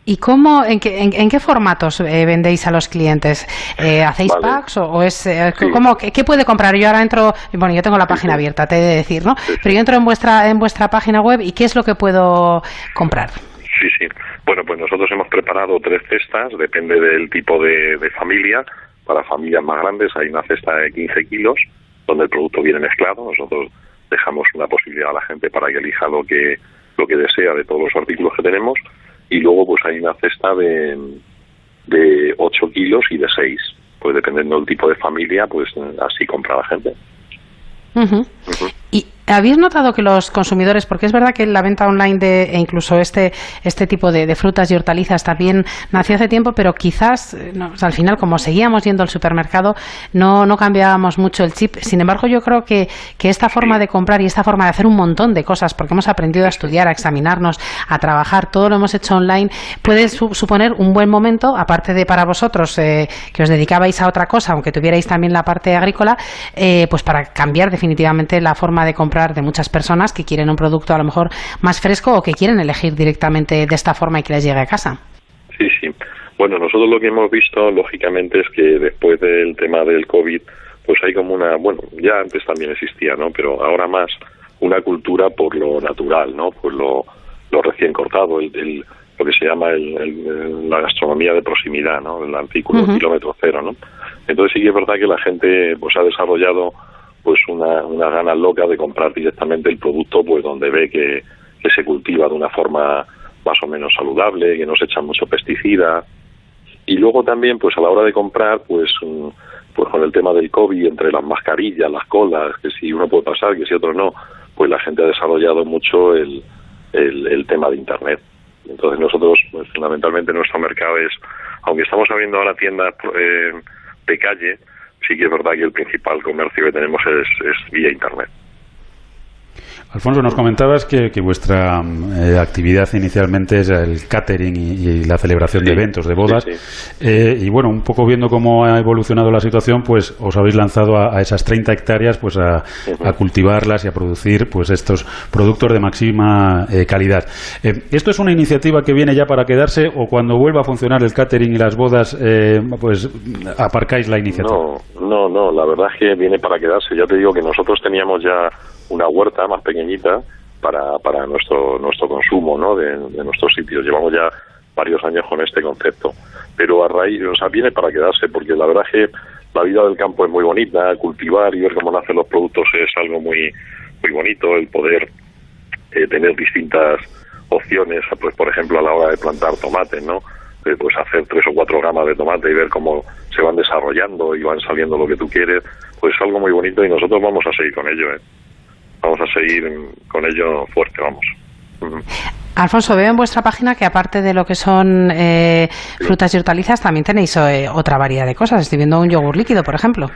¿Y cómo, en qué, en, qué formatos eh, vendéis a los clientes? Eh, ¿Hacéis packs o, es, ¿cómo, qué, puede comprar? Yo ahora entro, bueno, yo tengo la página abierta, te he de decir, ¿no? Pero yo entro en vuestra, en vuestra página web y ¿qué es lo que puedo comprar? Sí, sí. Bueno, pues nosotros hemos preparado tres cestas, depende del tipo de, de familia para familias más grandes hay una cesta de 15 kilos donde el producto viene mezclado. Nosotros dejamos una posibilidad a la gente para que elija lo que lo que desea de todos los artículos que tenemos. Y luego pues hay una cesta de, de 8 kilos y de 6 pues dependiendo del tipo de familia pues así compra la gente. ¿Y habéis notado que los consumidores, porque es verdad que la venta online de, e incluso este, este tipo de, frutas y hortalizas también nació hace tiempo, pero quizás eh, al final, como seguíamos yendo al supermercado, no, no cambiábamos mucho el chip. Sin embargo, yo creo que, que esta forma de comprar y esta forma de hacer un montón de cosas, porque hemos aprendido a estudiar, a examinarnos, a trabajar, todo lo hemos hecho online, puede suponer un buen momento, aparte de para vosotros eh, que os dedicabais a otra cosa, aunque tuvierais también la parte agrícola, eh, pues para cambiar definitivamente la forma de comprar de muchas personas que quieren un producto a lo mejor más fresco o que quieren elegir directamente de esta forma y que les llegue a casa. Sí, sí. Bueno, nosotros lo que hemos visto, lógicamente, es que después del tema del COVID, pues hay como una, bueno, ya antes también existía, ¿no? Pero ahora más una cultura por lo natural, ¿no? Por lo, lo recién cortado, el, lo que se llama el, la gastronomía de proximidad, ¿no? El artículo kilómetro cero, ¿no? Entonces sí que es verdad que la gente pues ha desarrollado pues una, una gana loca de comprar directamente el producto pues donde ve que, se cultiva de una forma más o menos saludable, que no se echan mucho pesticida. Y luego también, pues a la hora de comprar, pues, mm, pues con el tema del COVID, entre las mascarillas, las colas, que si uno puede pasar, que si otro no, pues la gente ha desarrollado mucho el, el, tema de Internet. Entonces nosotros, pues, fundamentalmente nuestro mercado es, aunque estamos abriendo ahora tiendas eh, de calle, sí que es verdad que el principal comercio que tenemos es, es vía Internet. Alfonso, nos comentabas que, vuestra eh, actividad inicialmente es el catering y, la celebración de eventos, de bodas. Eh, y bueno, un poco viendo cómo ha evolucionado la situación, pues os habéis lanzado a, esas 30 hectáreas pues a, cultivarlas y a producir pues estos productos de máxima eh, calidad. ¿Esto es una iniciativa que viene ya para quedarse o cuando vuelva a funcionar el catering y las bodas, pues aparcáis la iniciativa? No, no, no, la verdad es que viene para quedarse. Ya te digo que nosotros teníamos ya una huerta más pequeñita para, para nuestro, nuestro consumo ¿no? de, nuestros sitios. Llevamos ya varios años con este concepto. Pero a raíz, o sea, viene para quedarse, porque la verdad es que la vida del campo es muy bonita, cultivar y ver cómo nacen los productos es algo muy, muy bonito, el poder eh, tener distintas opciones, pues por ejemplo a la hora de plantar tomates, ¿no? Eh, pues hacer tres o cuatro gramas de tomate y ver cómo se van desarrollando y van saliendo lo que tú quieres, pues es algo muy bonito y nosotros vamos a seguir con ello, ¿eh? Vamos a seguir con ello fuerte, vamos. Alfonso, veo en vuestra página que aparte de lo que son eh, frutas y hortalizas, también tenéis eh, otra variedad de cosas. Estoy viendo un yogur líquido, por ejemplo.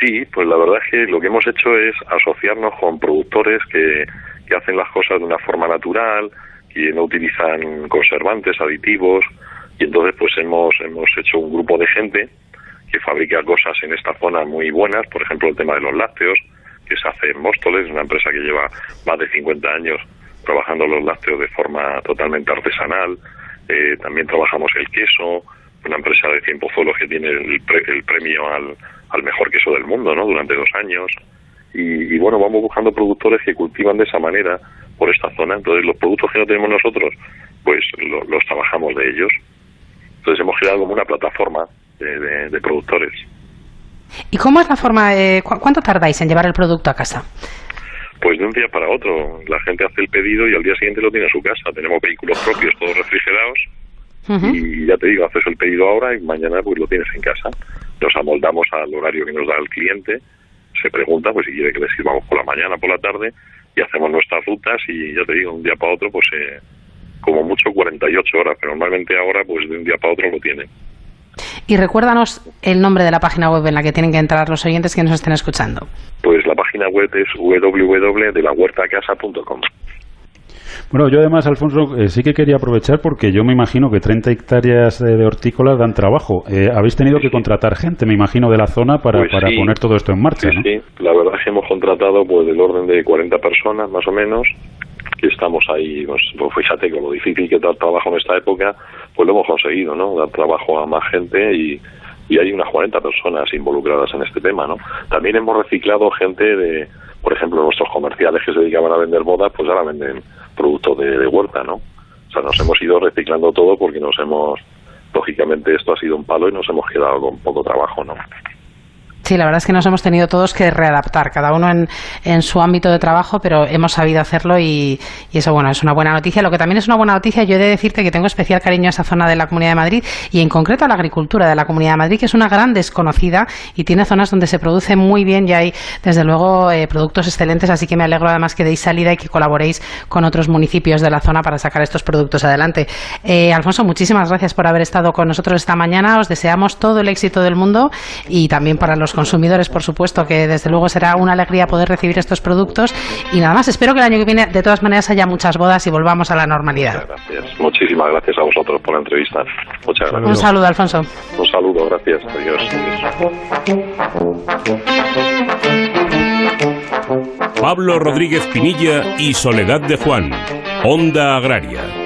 Sí, pues la verdad es que lo que hemos hecho es asociarnos con productores que, que hacen las cosas de una forma natural, que no utilizan conservantes, aditivos, y entonces pues hemos, hemos hecho un grupo de gente que fabrica cosas en esta zona muy buenas, por ejemplo el tema de los lácteos, que se hace en Móstoles, una empresa que lleva más de 50 años trabajando los lácteos de forma totalmente artesanal, eh, también trabajamos el queso, una empresa de Tiempo Zolos que tiene el, el premio al, al, mejor queso del mundo, ¿no? Durante dos años. Y, y, bueno, vamos buscando productores que cultivan de esa manera por esta zona. Entonces, los productos que no tenemos nosotros, pues lo, los trabajamos de ellos. Entonces, hemos creado como una plataforma de productores. ¿Y cómo es la forma? ¿cu ¿Cuánto tardáis en llevar el producto a casa? Pues de un día para otro. La gente hace el pedido y al día siguiente lo tiene en su casa. Tenemos vehículos propios, todos refrigerados. Uh -huh. Y ya te digo, haces el pedido ahora y mañana pues lo tienes en casa. Nos amoldamos al horario que nos da el cliente. Se pregunta pues si quiere que le sirvamos por la mañana, por la tarde y hacemos nuestras rutas y ya te digo, un día para otro pues eh, como mucho 48 horas, pero normalmente ahora pues de un día para otro lo tienen. Y recuérdanos el nombre de la página web en la que tienen que entrar los oyentes que nos estén escuchando. Pues la página web es www.delahuertacasa.com. Bueno, yo además, Alfonso, eh, sí que quería aprovechar porque yo me imagino que 30 hectáreas de, de hortícolas dan trabajo. Eh, habéis tenido que contratar gente, me imagino, de la zona para, pues para sí. poner todo esto en marcha, sí, ¿no? Sí, la verdad es que hemos contratado pues del orden de 40 personas, más o menos, que estamos ahí, pues, pues fíjate con lo difícil que dar trabajo en esta época, pues lo hemos conseguido, ¿no? Dar trabajo a más gente y, y hay unas 40 personas involucradas en este tema, ¿no? También hemos reciclado gente de, por ejemplo, nuestros comerciales que se dedicaban a vender bodas, pues ahora venden productos de, de huerta, ¿no? O sea, nos hemos ido reciclando todo porque nos hemos, lógicamente esto ha sido un palo y nos hemos quedado con poco trabajo, ¿no? Sí, la verdad es que nos hemos tenido todos que readaptar, cada uno en, en su ámbito de trabajo, pero hemos sabido hacerlo y, eso, bueno, es una buena noticia. Lo que también es una buena noticia, yo he de decirte que tengo especial cariño a esa zona de la Comunidad de Madrid y en concreto a la agricultura de la Comunidad de Madrid, que es una gran desconocida y tiene zonas donde se produce muy bien y hay, desde luego, eh, productos excelentes, así que me alegro además que deis salida y que colaboréis con otros municipios de la zona para sacar estos productos adelante. Eh, Alfonso, muchísimas gracias por haber estado con nosotros esta mañana. Os deseamos todo el éxito del mundo y también para los consumidores, por supuesto, que desde luego será una alegría poder recibir estos productos. Y nada más, espero que el año que viene, de todas maneras, haya muchas bodas y volvamos a la normalidad. Muchas gracias. Muchísimas gracias a vosotros por la entrevista. Muchas gracias. Un saludo, Alfonso. Un saludo, gracias. Adiós. Pablo Rodríguez Pinilla y Soledad de Juan. Onda Agraria.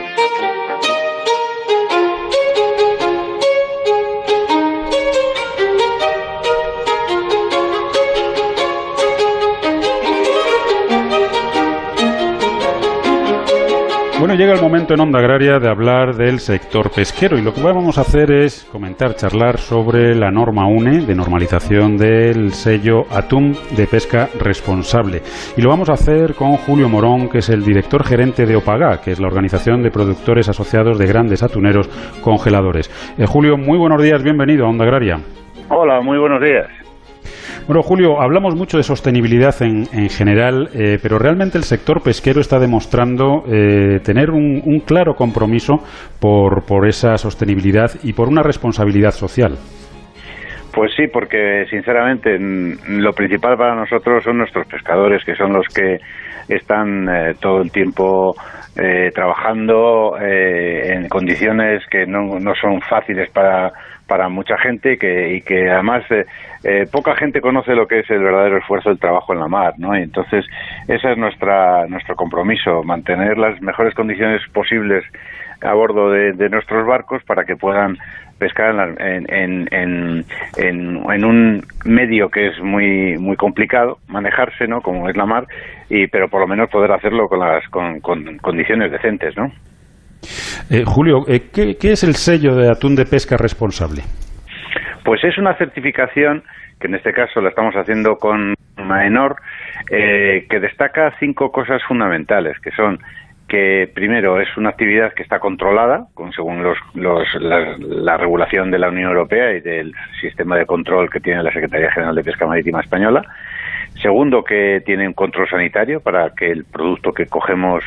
Bueno, llega el momento en Onda Agraria de hablar del sector pesquero y lo que vamos a hacer es comentar, charlar sobre la norma UNE de normalización del sello Atún de Pesca Responsable. Y lo vamos a hacer con Julio Morón, que es el director gerente de OPAGA, que es la Organización de Productores Asociados de Grandes Atuneros Congeladores. Eh, Julio, muy buenos días, bienvenido a Onda Agraria. Hola, muy buenos días. Bueno, Julio, hablamos mucho de sostenibilidad en, en general, eh, pero realmente el sector pesquero está demostrando eh, tener un, un, claro compromiso por, por esa sostenibilidad y por una responsabilidad social. Pues sí, porque sinceramente lo principal para nosotros son nuestros pescadores, que son los que están eh, todo el tiempo eh, trabajando eh, en condiciones que no, no son fáciles para, para mucha gente que, y que además eh, eh, poca gente conoce lo que es el verdadero esfuerzo del trabajo en la mar, ¿no? Y entonces ese es nuestra, nuestro compromiso, mantener las mejores condiciones posibles a bordo de, nuestros barcos para que puedan pescar en, en, en, en, un medio que es muy muy complicado manejarse, ¿no? Como es la mar, y pero por lo menos poder hacerlo con las con, con condiciones decentes, ¿no? Eh, Julio, eh, ¿qué, ¿qué, es el sello de atún de pesca responsable? Pues es una certificación que en este caso la estamos haciendo con Maenor, eh, que destaca cinco cosas fundamentales, que son que primero es una actividad que está controlada con, según los, los, la, la, regulación de la Unión Europea y del sistema de control que tiene la Secretaría General de Pesca Marítima Española. Segundo, que tiene un control sanitario para que el producto que cogemos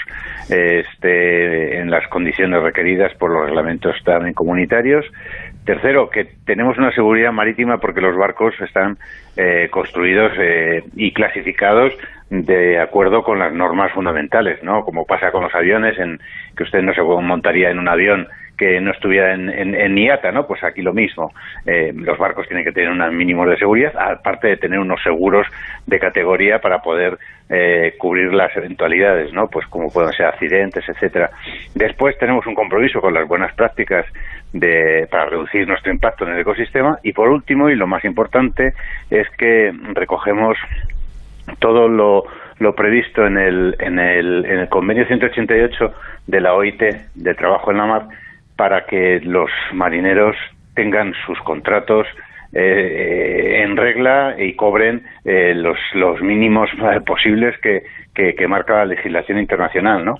eh, esté en las condiciones requeridas por los reglamentos también comunitarios. Tercero, que tenemos una seguridad marítima porque los barcos están eh, construidos eh, y clasificados de acuerdo con las normas fundamentales, ¿no? Como pasa con los aviones, en que usted no se montaría en un avión que no estuviera en, en, IATA, ¿no? Pues aquí lo mismo. Eh, los barcos tienen que tener unos mínimos de seguridad, aparte de tener unos seguros de categoría para poder eh, cubrir las eventualidades, ¿no? Pues como pueden ser accidentes, etcétera. Después tenemos un compromiso con las buenas prácticas de, para reducir nuestro impacto en el ecosistema y por último y lo más importante es que recogemos todo lo, lo previsto en el, en, el, en el convenio 188 de la OIT de trabajo en la mar para que los marineros tengan sus contratos eh, en regla y cobren eh, los, los mínimos posibles que, que, marca la legislación internacional, ¿no?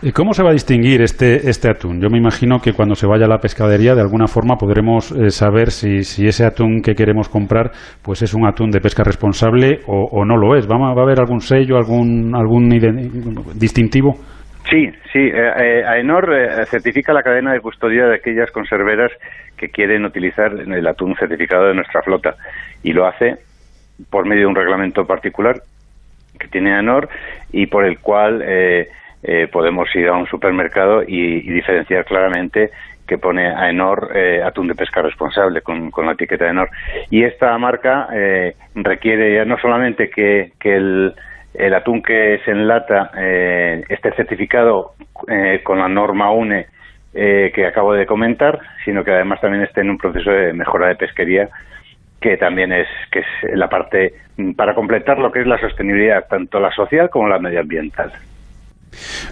¿Y cómo se va a distinguir este, este atún? Yo me imagino que cuando se vaya a la pescadería, de alguna forma podremos eh, saber si, si, ese atún que queremos comprar pues es un atún de pesca responsable o, o no lo es. ¿Va, ¿Va, a haber algún sello, algún, algún distintivo? Sí, sí. Eh, eh, AENOR eh, certifica la cadena de custodia de aquellas conserveras que quieren utilizar el atún certificado de nuestra flota y lo hace por medio de un reglamento particular que tiene AENOR y por el cual podemos ir a un supermercado y, diferenciar claramente que pone AENOR atún de pesca responsable con, la etiqueta AENOR. Y esta marca requiere no solamente que el el atún que se enlata eh, esté certificado eh, con la norma UNE eh, que acabo de comentar, sino que además también esté en un proceso de mejora de pesquería que también es que es la parte para completar lo que es la sostenibilidad tanto la social como la medioambiental.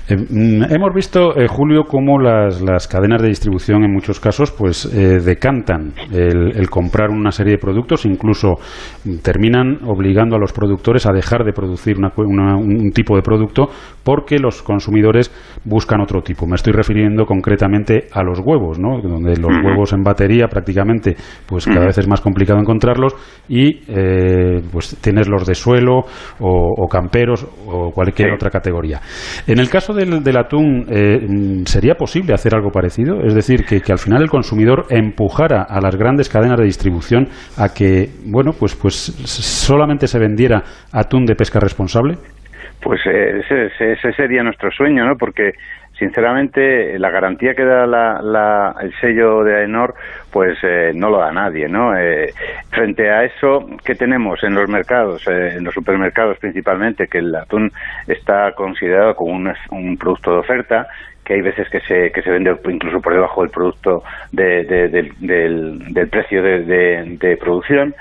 Eh, mm, hemos visto, eh, Julio, cómo las, las, cadenas de distribución en muchos casos pues eh, decantan el, comprar una serie de productos, incluso terminan obligando a los productores a dejar de producir un tipo de producto porque los consumidores buscan otro tipo. Me estoy refiriendo concretamente a los huevos, ¿no? donde los huevos en batería prácticamente pues cada vez es más complicado encontrarlos y pues tienes los de suelo o, camperos o cualquier otra categoría. En el caso del, atún, eh, ¿sería posible hacer algo parecido? Es decir, que, al final el consumidor empujara a las grandes cadenas de distribución a que, bueno, pues, pues solamente se vendiera atún de pesca responsable. Pues eh, ese, sería nuestro sueño, ¿no? Porque sinceramente la garantía que da el sello de AENOR pues eh, no lo da nadie no eh, frente a eso que tenemos en los mercados en los supermercados principalmente que el atún está considerado como un, producto de oferta que hay veces que se, que se vende incluso por debajo del producto del, precio de producción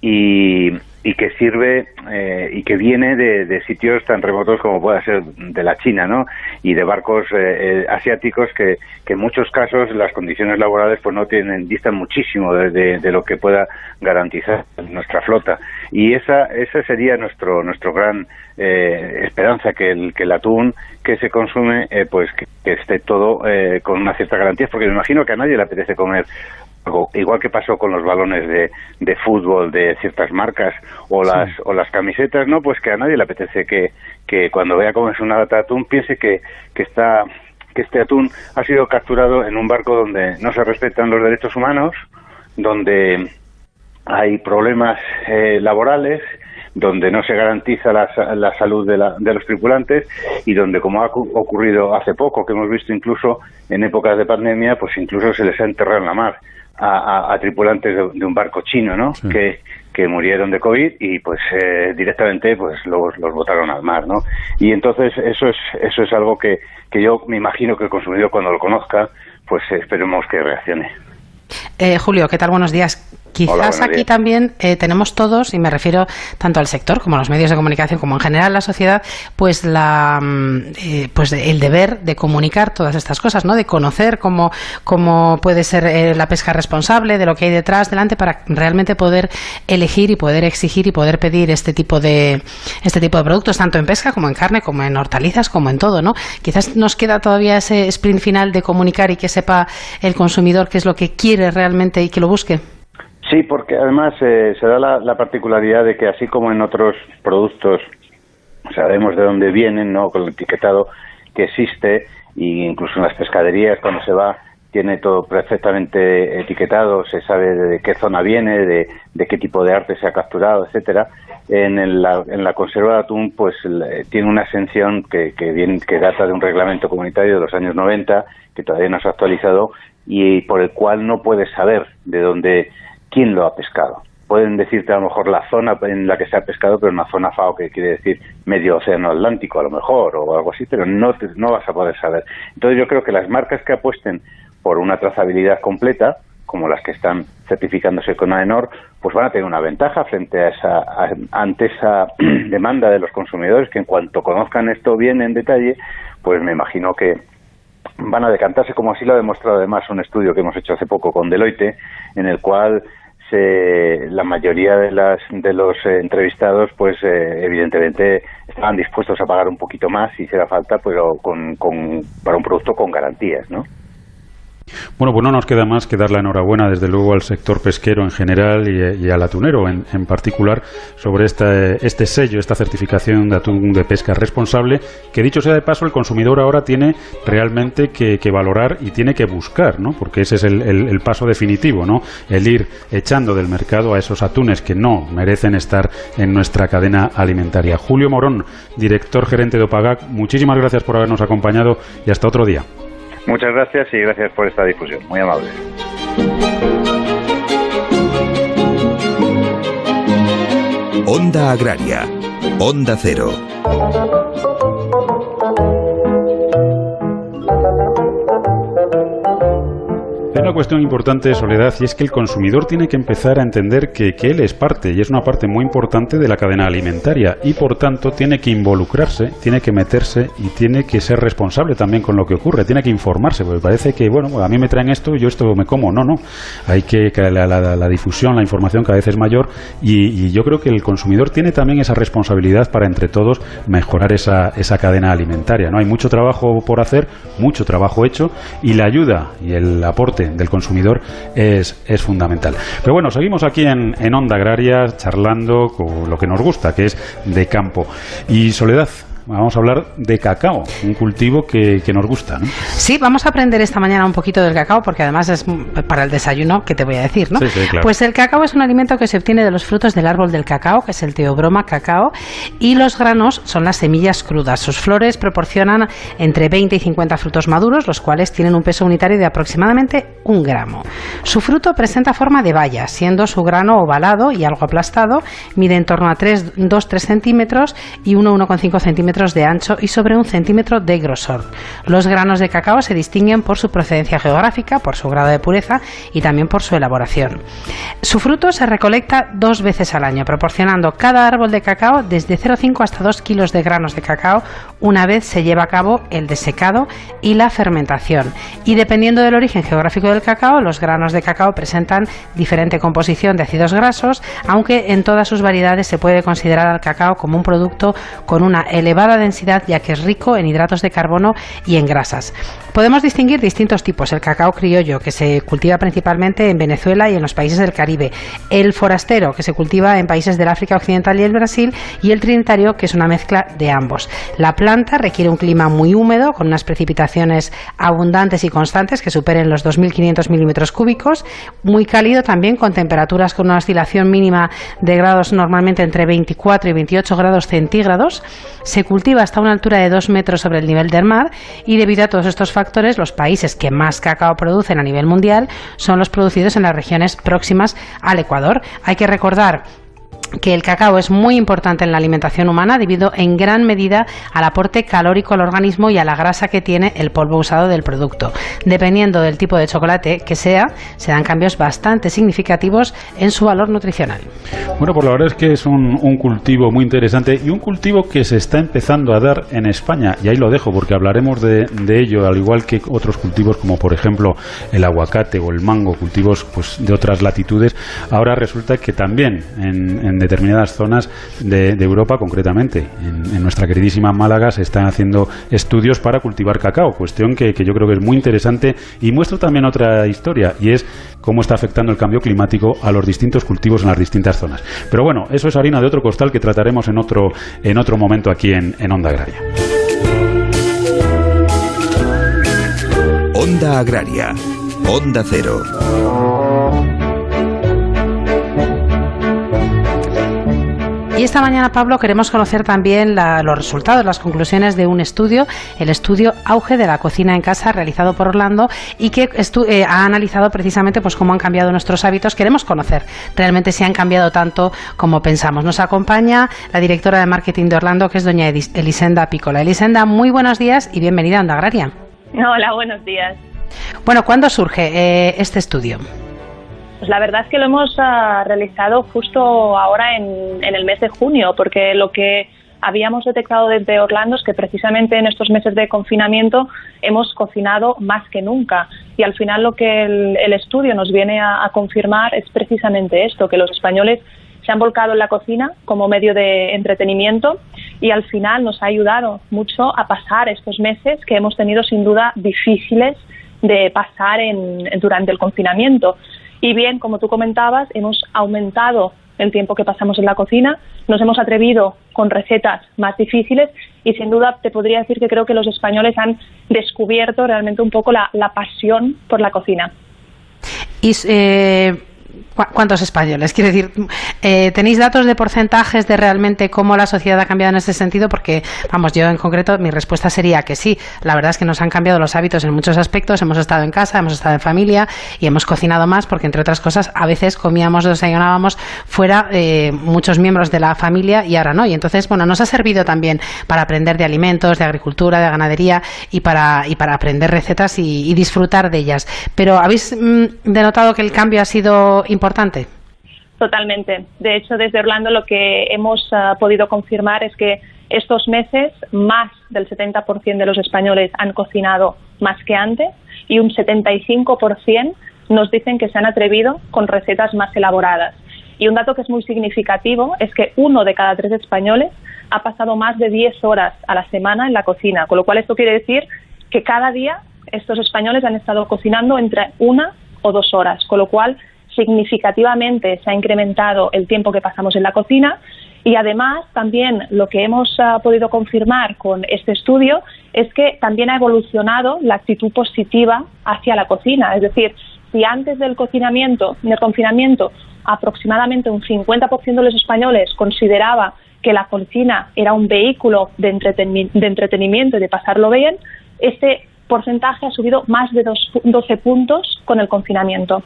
y, y que sirve eh, y que viene de, sitios tan remotos como pueda ser de la China, ¿no? Y de barcos eh, eh, asiáticos que, que, en muchos casos las condiciones laborales pues no tienen distan muchísimo de, lo que pueda garantizar nuestra flota y esa esa sería nuestro nuestro gran esperanza que el que el atún que se consume pues que, esté todo con una cierta garantía porque me imagino que a nadie le apetece comer igual que pasó con los balones de, de fútbol de ciertas marcas o las o las camisetas no pues que a nadie le apetece que, que cuando vea cómo es una lata de atún piense que, que está que este atún ha sido capturado en un barco donde no se respetan los derechos humanos donde hay problemas eh, laborales donde no se garantiza la, la salud de, la, de, los tripulantes y donde, como ha ocurrido hace poco, que hemos visto incluso en épocas de pandemia, pues incluso se les ha enterrado en la mar a, tripulantes de, un barco chino, ¿no? Que, que murieron de COVID y pues eh, directamente pues los, los botaron al mar, ¿no? Y entonces eso es eso es algo que, que yo me imagino que el consumidor cuando lo conozca pues esperemos que reaccione. Eh, Julio, ¿qué tal? Buenos días. Quizás aquí también eh, tenemos todos, y me refiero tanto al sector como a los medios de comunicación, como en general la sociedad, pues la mm, eh, pues el deber de comunicar todas estas cosas, ¿no? De conocer cómo, cómo puede ser eh, la pesca responsable, de lo que hay detrás, delante, para realmente poder elegir y poder exigir y poder pedir este tipo de este tipo de productos, tanto en pesca como en carne, como en hortalizas, como en todo, ¿no? Quizás nos queda todavía ese sprint final de comunicar y que sepa el consumidor qué es lo que quiere realmente y que lo busque. Sí, porque además eh, se da la, particularidad de que así como en otros productos sabemos de dónde vienen, ¿no? Con el etiquetado que existe, e incluso en las pescaderías cuando se va tiene todo perfectamente etiquetado, se sabe de qué zona viene, de, qué tipo de arte se ha capturado, etcétera. En, la, en la conserva de atún, pues tiene una exención que, que, viene, que data de un reglamento comunitario de los años 90, que todavía no se ha actualizado, y por el cual no puedes saber de dónde, quién lo ha pescado. Pueden decirte a lo mejor la zona en la que se ha pescado, pero una zona FAO que quiere decir medio océano Atlántico a lo mejor o algo así, pero no, no vas a poder saber. Entonces yo creo que las marcas que apuesten por una trazabilidad completa, como las que están certificándose con AENOR, pues van a tener una ventaja frente a esa, ante esa demanda de los consumidores que en cuanto conozcan esto bien en detalle, pues me imagino que van a decantarse, como así lo ha demostrado además un estudio que hemos hecho hace poco con Deloitte, en el cual se, la mayoría de, las, de los eh, entrevistados, pues eh, evidentemente estaban dispuestos a pagar un poquito más si hiciera falta, pero con, con, para un producto con garantías, ¿no? Bueno, pues no nos queda más que dar la enhorabuena, desde luego, al sector pesquero en general y, al atunero en, particular sobre este, este sello, esta certificación de atún de pesca responsable, que dicho sea de paso, el consumidor ahora tiene realmente que, valorar y tiene que buscar, ¿no? Porque ese es el, paso definitivo, ¿no? El ir echando del mercado a esos atunes que no merecen estar en nuestra cadena alimentaria. Julio Morón, director gerente de Opagac, muchísimas gracias por habernos acompañado y hasta otro día. Muchas gracias y gracias por esta difusión. Muy amable. Onda Agraria. Onda Cero. Una cuestión importante, de Soledad, y es que el consumidor tiene que empezar a entender que, que, él es parte, y es una parte muy importante de la cadena alimentaria, y por tanto tiene que involucrarse, tiene que meterse y tiene que ser responsable también con lo que ocurre, tiene que informarse, porque parece que, bueno, a mí me traen esto y yo esto me como. No, no. Hay que, que la, la, difusión, la información cada vez es mayor, y, y, yo creo que el consumidor tiene también esa responsabilidad para entre todos mejorar esa, esa cadena alimentaria. ¿no? Hay mucho trabajo por hacer, mucho trabajo hecho, y la ayuda y el aporte del consumidor es, es fundamental. Pero bueno, seguimos aquí en, en Onda Agraria charlando con lo que nos gusta, que es de campo. Y Soledad, vamos a hablar de cacao, un cultivo que, nos gusta. ¿no? Sí, vamos a aprender esta mañana un poquito del cacao, porque además es para el desayuno, que te voy a decir, ¿no? Pues el cacao es un alimento que se obtiene de los frutos del árbol del cacao, que es el teobroma cacao, y los granos son las semillas crudas. Sus flores proporcionan entre 20 y 50 frutos maduros, los cuales tienen un peso unitario de aproximadamente un gramo. Su fruto presenta forma de valla, siendo su grano ovalado y algo aplastado, mide en torno a 2-3 centímetros y 1-1,5 centímetros de ancho y sobre un centímetro de grosor. Los granos de cacao se distinguen por su procedencia geográfica, por su grado de pureza y también por su elaboración. Su fruto se recolecta dos veces al año, proporcionando cada árbol de cacao desde 0,5 hasta 2 kilos de granos de cacao una vez se lleva a cabo el desecado y la fermentación. Y dependiendo del origen geográfico del cacao, los granos de cacao presentan diferente composición de ácidos grasos, aunque en todas sus variedades se puede considerar al cacao como un producto con una elevada densidad ya que es rico en hidratos de carbono y en grasas. Podemos distinguir distintos tipos. El cacao criollo, que se cultiva principalmente en Venezuela y en los países del Caribe. El forastero, que se cultiva en países del África Occidental y el Brasil. Y el trinitario, que es una mezcla de ambos. La planta requiere un clima muy húmedo, con unas precipitaciones abundantes y constantes que superen los 2.500 milímetros cúbicos. Muy cálido también, con temperaturas con una oscilación mínima de grados normalmente entre 24 y 28 grados centígrados. Se cultiva hasta una altura de 2 metros sobre el nivel del mar y debido a todos estos factores, los países que más cacao producen a nivel mundial son los producidos en las regiones próximas al Ecuador. Hay que recordar que el cacao es muy importante en la alimentación humana debido en gran medida al aporte calórico al organismo y a la grasa que tiene el polvo usado del producto. Dependiendo del tipo de chocolate que sea, se dan cambios bastante significativos en su valor nutricional. Bueno, pues la verdad es que es un, cultivo muy interesante y un cultivo que se está empezando a dar en España. Y ahí lo dejo porque hablaremos de, ello, al igual que otros cultivos como por ejemplo el aguacate o el mango, cultivos pues de otras latitudes. Ahora resulta que también en determinadas zonas de, Europa, concretamente. En, nuestra queridísima Málaga se están haciendo estudios para cultivar cacao, cuestión que, que yo creo que es muy interesante y muestra también otra historia, y es cómo está afectando el cambio climático a los distintos cultivos en las distintas zonas. Pero bueno, eso es harina de otro costal que trataremos en otro, en otro momento aquí en, en Onda Agraria. Onda Agraria. Onda Cero. Y esta mañana, Pablo, queremos conocer también los resultados, las conclusiones de un estudio, el estudio Auge de la cocina en casa, realizado por Orlando y que eh, ha analizado precisamente pues cómo han cambiado nuestros hábitos. Queremos conocer realmente si han cambiado tanto como pensamos. Nos acompaña la directora de marketing de Orlando, que es doña Elisenda Picola. Elisenda, muy buenos días y bienvenida a Onda Agraria. Hola, buenos días. Bueno, ¿cuándo surge eh, este estudio? Pues la verdad es que lo hemos ah, realizado justo ahora en, el mes de junio, porque lo que habíamos detectado desde Orlando es que precisamente en estos meses de confinamiento hemos cocinado más que nunca. Y al final lo que el, estudio nos viene a, confirmar es precisamente esto, que los españoles se han volcado en la cocina como medio de entretenimiento y al final nos ha ayudado mucho a pasar estos meses que hemos tenido sin duda difíciles de pasar durante el confinamiento. Y bien, como tú comentabas, hemos aumentado el tiempo que pasamos en la cocina, nos hemos atrevido con recetas más difíciles y sin duda te podría decir que creo que los españoles han descubierto realmente un poco la, pasión por la cocina. Y, eh, ¿Cuántos españoles? Quiero decir, eh, ¿tenéis datos de porcentajes de realmente cómo la sociedad ha cambiado en ese sentido? Porque, vamos, yo en concreto, mi respuesta sería que sí. La verdad es que nos han cambiado los hábitos en muchos aspectos. Hemos estado en casa, hemos estado en familia y hemos cocinado más porque, entre otras cosas, a veces comíamos, desayunábamos fuera eh, muchos miembros de la familia y ahora no. Y entonces, bueno, nos ha servido también para aprender de alimentos, de agricultura, de ganadería y para, y para aprender recetas y, disfrutar de ellas. Pero, ¿habéis mm, denotado que el cambio ha sido importante. Totalmente. De hecho, desde Orlando lo que hemos ah, podido confirmar es que estos meses más del 70% de los españoles han cocinado más que antes y un 75% nos dicen que se han atrevido con recetas más elaboradas. Y un dato que es muy significativo es que uno de cada tres españoles ha pasado más de 10 horas a la semana en la cocina, con lo cual esto quiere decir que cada día estos españoles han estado cocinando entre una o dos horas, con lo cual significativamente se ha incrementado el tiempo que pasamos en la cocina y además también lo que hemos ah, podido confirmar con este estudio es que también ha evolucionado la actitud positiva hacia la cocina. Es decir, si antes del cocinamiento, del confinamiento, aproximadamente un 50% de los españoles consideraba que la cocina era un vehículo de, entretenimiento y de pasarlo bien, este porcentaje ha subido más de 12 puntos con el confinamiento.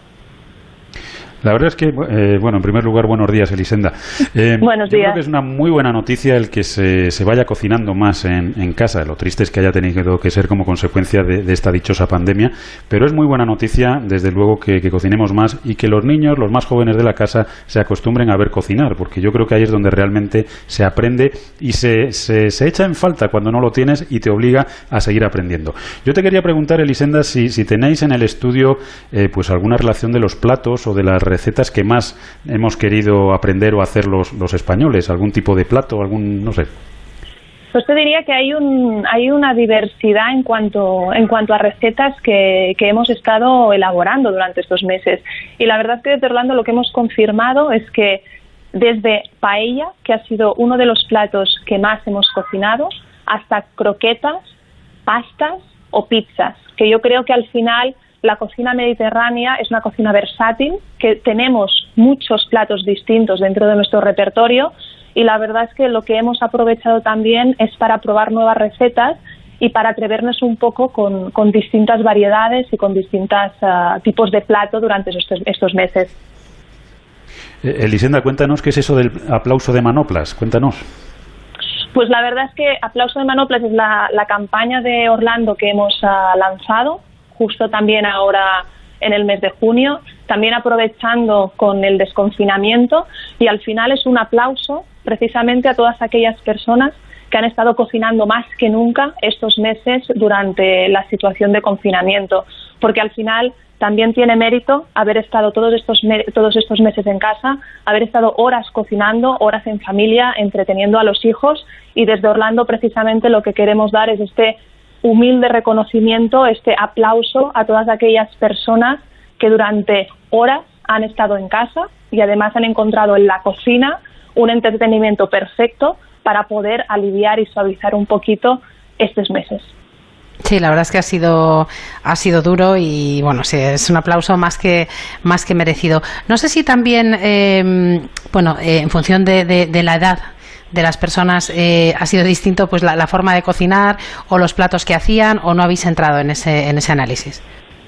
La verdad es que, eh, bueno, en primer lugar, buenos días, Elisenda. Eh, buenos yo días. Creo que es una muy buena noticia el que se, se vaya cocinando más en, casa. Lo triste es que haya tenido que ser como consecuencia de, esta dichosa pandemia, pero es muy buena noticia, desde luego, que, cocinemos más y que los niños, los más jóvenes de la casa, se acostumbren a ver cocinar, porque yo creo que ahí es donde realmente se aprende y se, se, echa en falta cuando no lo tienes y te obliga a seguir aprendiendo. Yo te quería preguntar, Elisenda, si, si tenéis en el estudio pues pues alguna relación de los platos o de las recetas que más hemos querido aprender o hacer los, españoles? ¿Algún tipo de plato? algún no sé? Pues te diría que hay, un, hay una diversidad en cuanto, en cuanto a recetas que, que hemos estado elaborando durante estos meses. Y la verdad es que desde Orlando lo que hemos confirmado es que desde paella, que ha sido uno de los platos que más hemos cocinado, hasta croquetas, pastas o pizzas, que yo creo que al final la cocina mediterránea es una cocina versátil, que tenemos muchos platos distintos dentro de nuestro repertorio y la verdad es que lo que hemos aprovechado también es para probar nuevas recetas y para atrevernos un poco con, distintas variedades y con distintos ah, tipos de plato durante estos, meses. Eh, Elisenda, cuéntanos qué es eso del aplauso de manoplas. Cuéntanos. Pues la verdad es que Aplauso de Manoplas es la, campaña de Orlando que hemos ah, lanzado justo también ahora en el mes de junio, también aprovechando con el desconfinamiento y al final es un aplauso precisamente a todas aquellas personas que han estado cocinando más que nunca estos meses durante la situación de confinamiento, porque al final también tiene mérito haber estado todos estos, todos estos meses en casa, haber estado horas cocinando, horas en familia, entreteniendo a los hijos y desde Orlando precisamente lo que queremos dar es este humilde reconocimiento, este aplauso a todas aquellas personas que durante horas han estado en casa y además han encontrado en la cocina un entretenimiento perfecto para poder aliviar y suavizar un poquito estos meses. Sí, la verdad es que ha sido ha sido duro y bueno, sí, es un aplauso más que más que merecido. No sé si también, eh, bueno, eh, en función de, de, la edad de las personas eh, ha sido distinto, pues la, forma de cocinar o los platos que hacían o no habéis entrado en ese en ese análisis.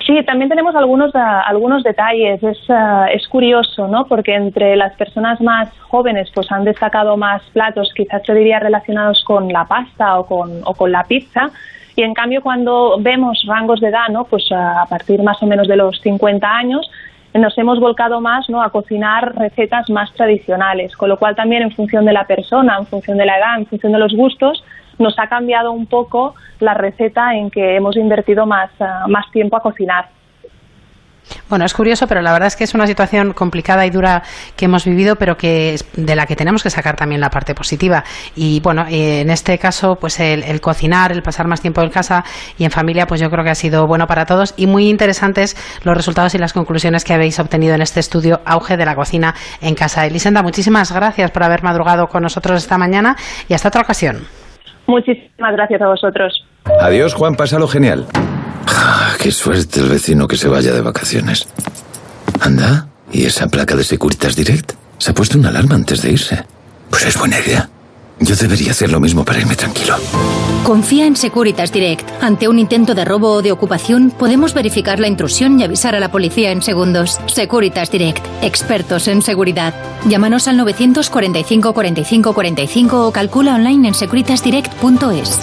Sí, también tenemos algunos, uh, algunos detalles. Es, uh, es curioso, ¿no? Porque entre las personas más jóvenes pues han destacado más platos, quizás yo diría relacionados con la pasta o con, o con la pizza. Y en cambio, cuando vemos rangos de edad, ¿no? Pues uh, a partir más o menos de los 50 años, nos hemos volcado más ¿no? a cocinar recetas más tradicionales, con lo cual también en función de la persona, en función de la edad, en función de los gustos, nos ha cambiado un poco la receta en que hemos invertido más, uh, más tiempo a cocinar. Bueno, es curioso, pero la verdad es que es una situación complicada y dura que hemos vivido, pero que de la que tenemos que sacar también la parte positiva. Y bueno, eh, en este caso, pues el, el, cocinar, el pasar más tiempo en casa y en familia, pues yo creo que ha sido bueno para todos y muy interesantes los resultados y las conclusiones que habéis obtenido en este estudio Auge de la cocina en casa. Elisenda, muchísimas gracias por haber madrugado con nosotros esta mañana y hasta otra ocasión. Muchísimas gracias a vosotros. Adiós, Juan, pásalo genial. Ah, qué suerte el vecino que se vaya de vacaciones. Anda, ¿y esa placa de Securitas Direct? Se ha puesto una alarma antes de irse. Pues es buena idea. Yo debería hacer lo mismo para irme tranquilo. Confía en Securitas Direct. Ante un intento de robo o de ocupación, podemos verificar la intrusión y avisar a la policía en segundos. Securitas Direct. Expertos en seguridad. Llámanos al 945 45 45 o calcula online en securitasdirect.es.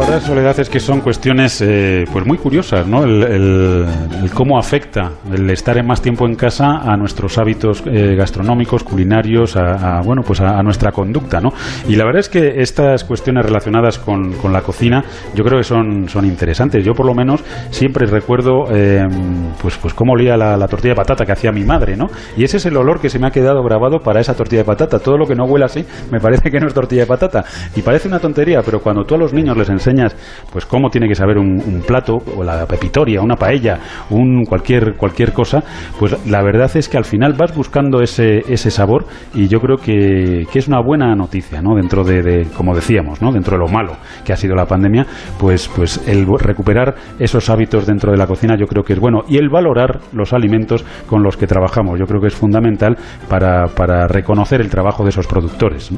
la verdad, Soledad, es que son cuestiones eh, pues muy curiosas, ¿no? El, cómo afecta el estar más tiempo en casa a nuestros hábitos eh, gastronómicos, culinarios, a, bueno, pues a, nuestra conducta, ¿no? Y la verdad es que estas cuestiones relacionadas con, con la cocina, yo creo que son, son interesantes. Yo, por lo menos, siempre recuerdo, em, pues, pues cómo olía la, la, tortilla de patata que hacía mi madre, ¿no? Y ese es el olor que se me ha quedado grabado para esa tortilla de patata. Todo lo que no huele así, me parece que no es tortilla de patata. Y parece una tontería, pero cuando tú a los niños les enseñas enseñas pues cómo tiene que saber un, plato, o la pepitoria, una paella, un cualquier, cualquier cosa, pues la verdad es que al final vas buscando ese, ese sabor y yo creo que, que es una buena noticia, ¿no? Dentro de, como decíamos, ¿no? Dentro de lo malo que ha sido la pandemia, pues, pues el recuperar esos hábitos dentro de la cocina yo creo que es bueno y el valorar los alimentos con los que trabajamos, yo creo que es fundamental para, para reconocer el trabajo de esos productores.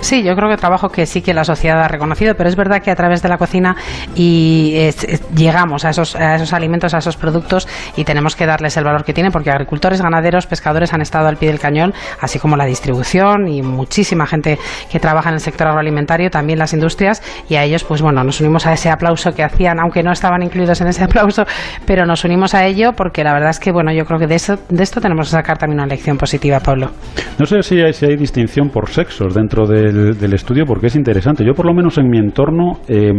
Sí, yo creo que trabajo que sí que la sociedad ha reconocido, pero es verdad que a través de la cocina y llegamos a esos, a esos alimentos, a esos productos y tenemos que darles el valor que tienen porque agricultores, ganaderos, pescadores han estado al pie del cañón, así como la distribución y muchísima gente que trabaja en el sector agroalimentario, también las industrias y a ellos pues bueno, nos unimos a ese aplauso que hacían, aunque no estaban incluidos en ese aplauso, pero nos unimos a ello porque la verdad es que bueno, yo creo que de, eso, de esto tenemos que sacar también una lección positiva, Pablo. No sé si hay, si hay distinción por sexos dentro del, del, estudio porque es interesante. Yo por lo menos en mi entorno eh,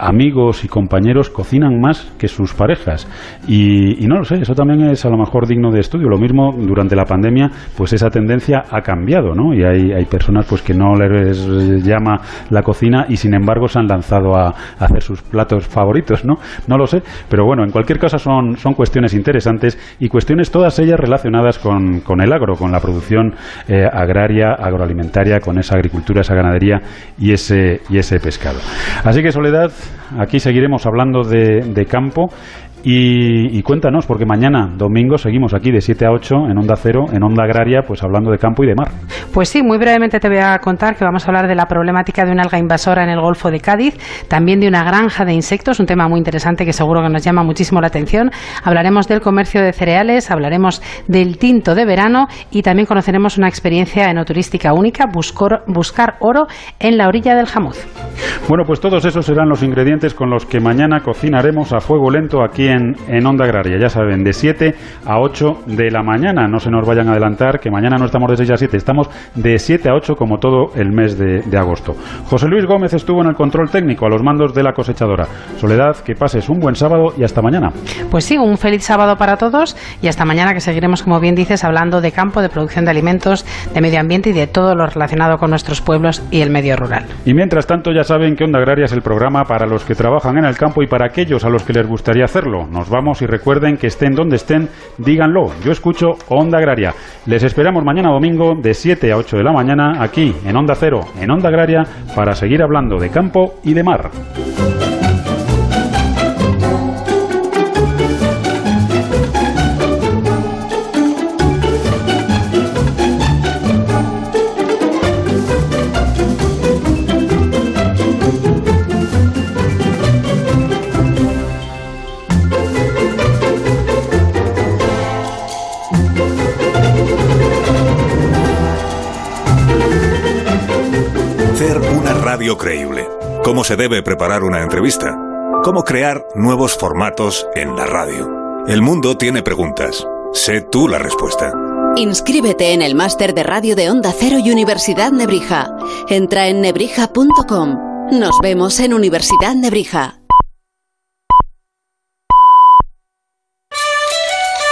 amigos y compañeros cocinan más que sus parejas. Y, no lo sé, eso también es a lo mejor digno de estudio. Lo mismo durante la pandemia, pues esa tendencia ha cambiado, ¿no? Y hay, hay personas pues que no les llama la cocina y sin embargo se han lanzado a, hacer sus platos favoritos, ¿no? No lo sé, pero bueno, en cualquier caso son, son cuestiones interesantes y cuestiones todas ellas relacionadas con, con el agro, con la producción eh, agraria, agroalimentaria, con esa agricultura, esa ganadería y ese, y ese pescado. Así que Soledad, aquí seguiremos hablando de, de campo y, cuéntanos, porque mañana, domingo, seguimos aquí de 7 a 8 en Onda Cero, en Onda Agraria, pues hablando de campo y de mar. Pues sí, muy brevemente te voy a contar que vamos a hablar de la problemática de una alga invasora en el Golfo de Cádiz, también de una granja de insectos, un tema muy interesante que seguro que nos llama muchísimo la atención. Hablaremos del comercio de cereales, hablaremos del tinto de verano y también conoceremos una experiencia enoturística única, buscar, buscar oro en la orilla del Jamuz. Bueno, pues todos esos serán los ingredientes con los que mañana cocinaremos a fuego lento aquí en, en Onda Agraria. Ya saben, de 7 a 8 de la mañana. No se nos vayan a adelantar, que mañana no estamos de 6 a 7, estamos de 7 a 8 como todo el mes de, de agosto. José Luis Gómez estuvo en el control técnico a los mandos de la cosechadora. Soledad, que pases un buen sábado y hasta mañana. Pues sí, un feliz sábado para todos y hasta mañana que seguiremos, como bien dices, hablando de campo, de producción de alimentos, de medio ambiente y de todo lo relacionado con nuestros pueblos y el medio rural. Y mientras tanto, ya saben que Onda Agraria es el programa para los que trabajan en el campo y para aquellos a los que les gustaría hacerlo. Nos vamos y recuerden que estén donde estén, díganlo. Yo escucho Onda Agraria. Les esperamos mañana domingo de 7 a 8 de la mañana aquí en Onda Cero, en Onda Agraria, para seguir hablando de campo y de mar. Radio creíble. ¿Cómo se debe preparar una entrevista? ¿Cómo crear nuevos formatos en la radio? El mundo tiene preguntas. Sé tú la respuesta. Inscríbete en el máster de radio de Onda Cero y Universidad Nebrija. Entra en nebrija.com. Nos vemos en Universidad Nebrija.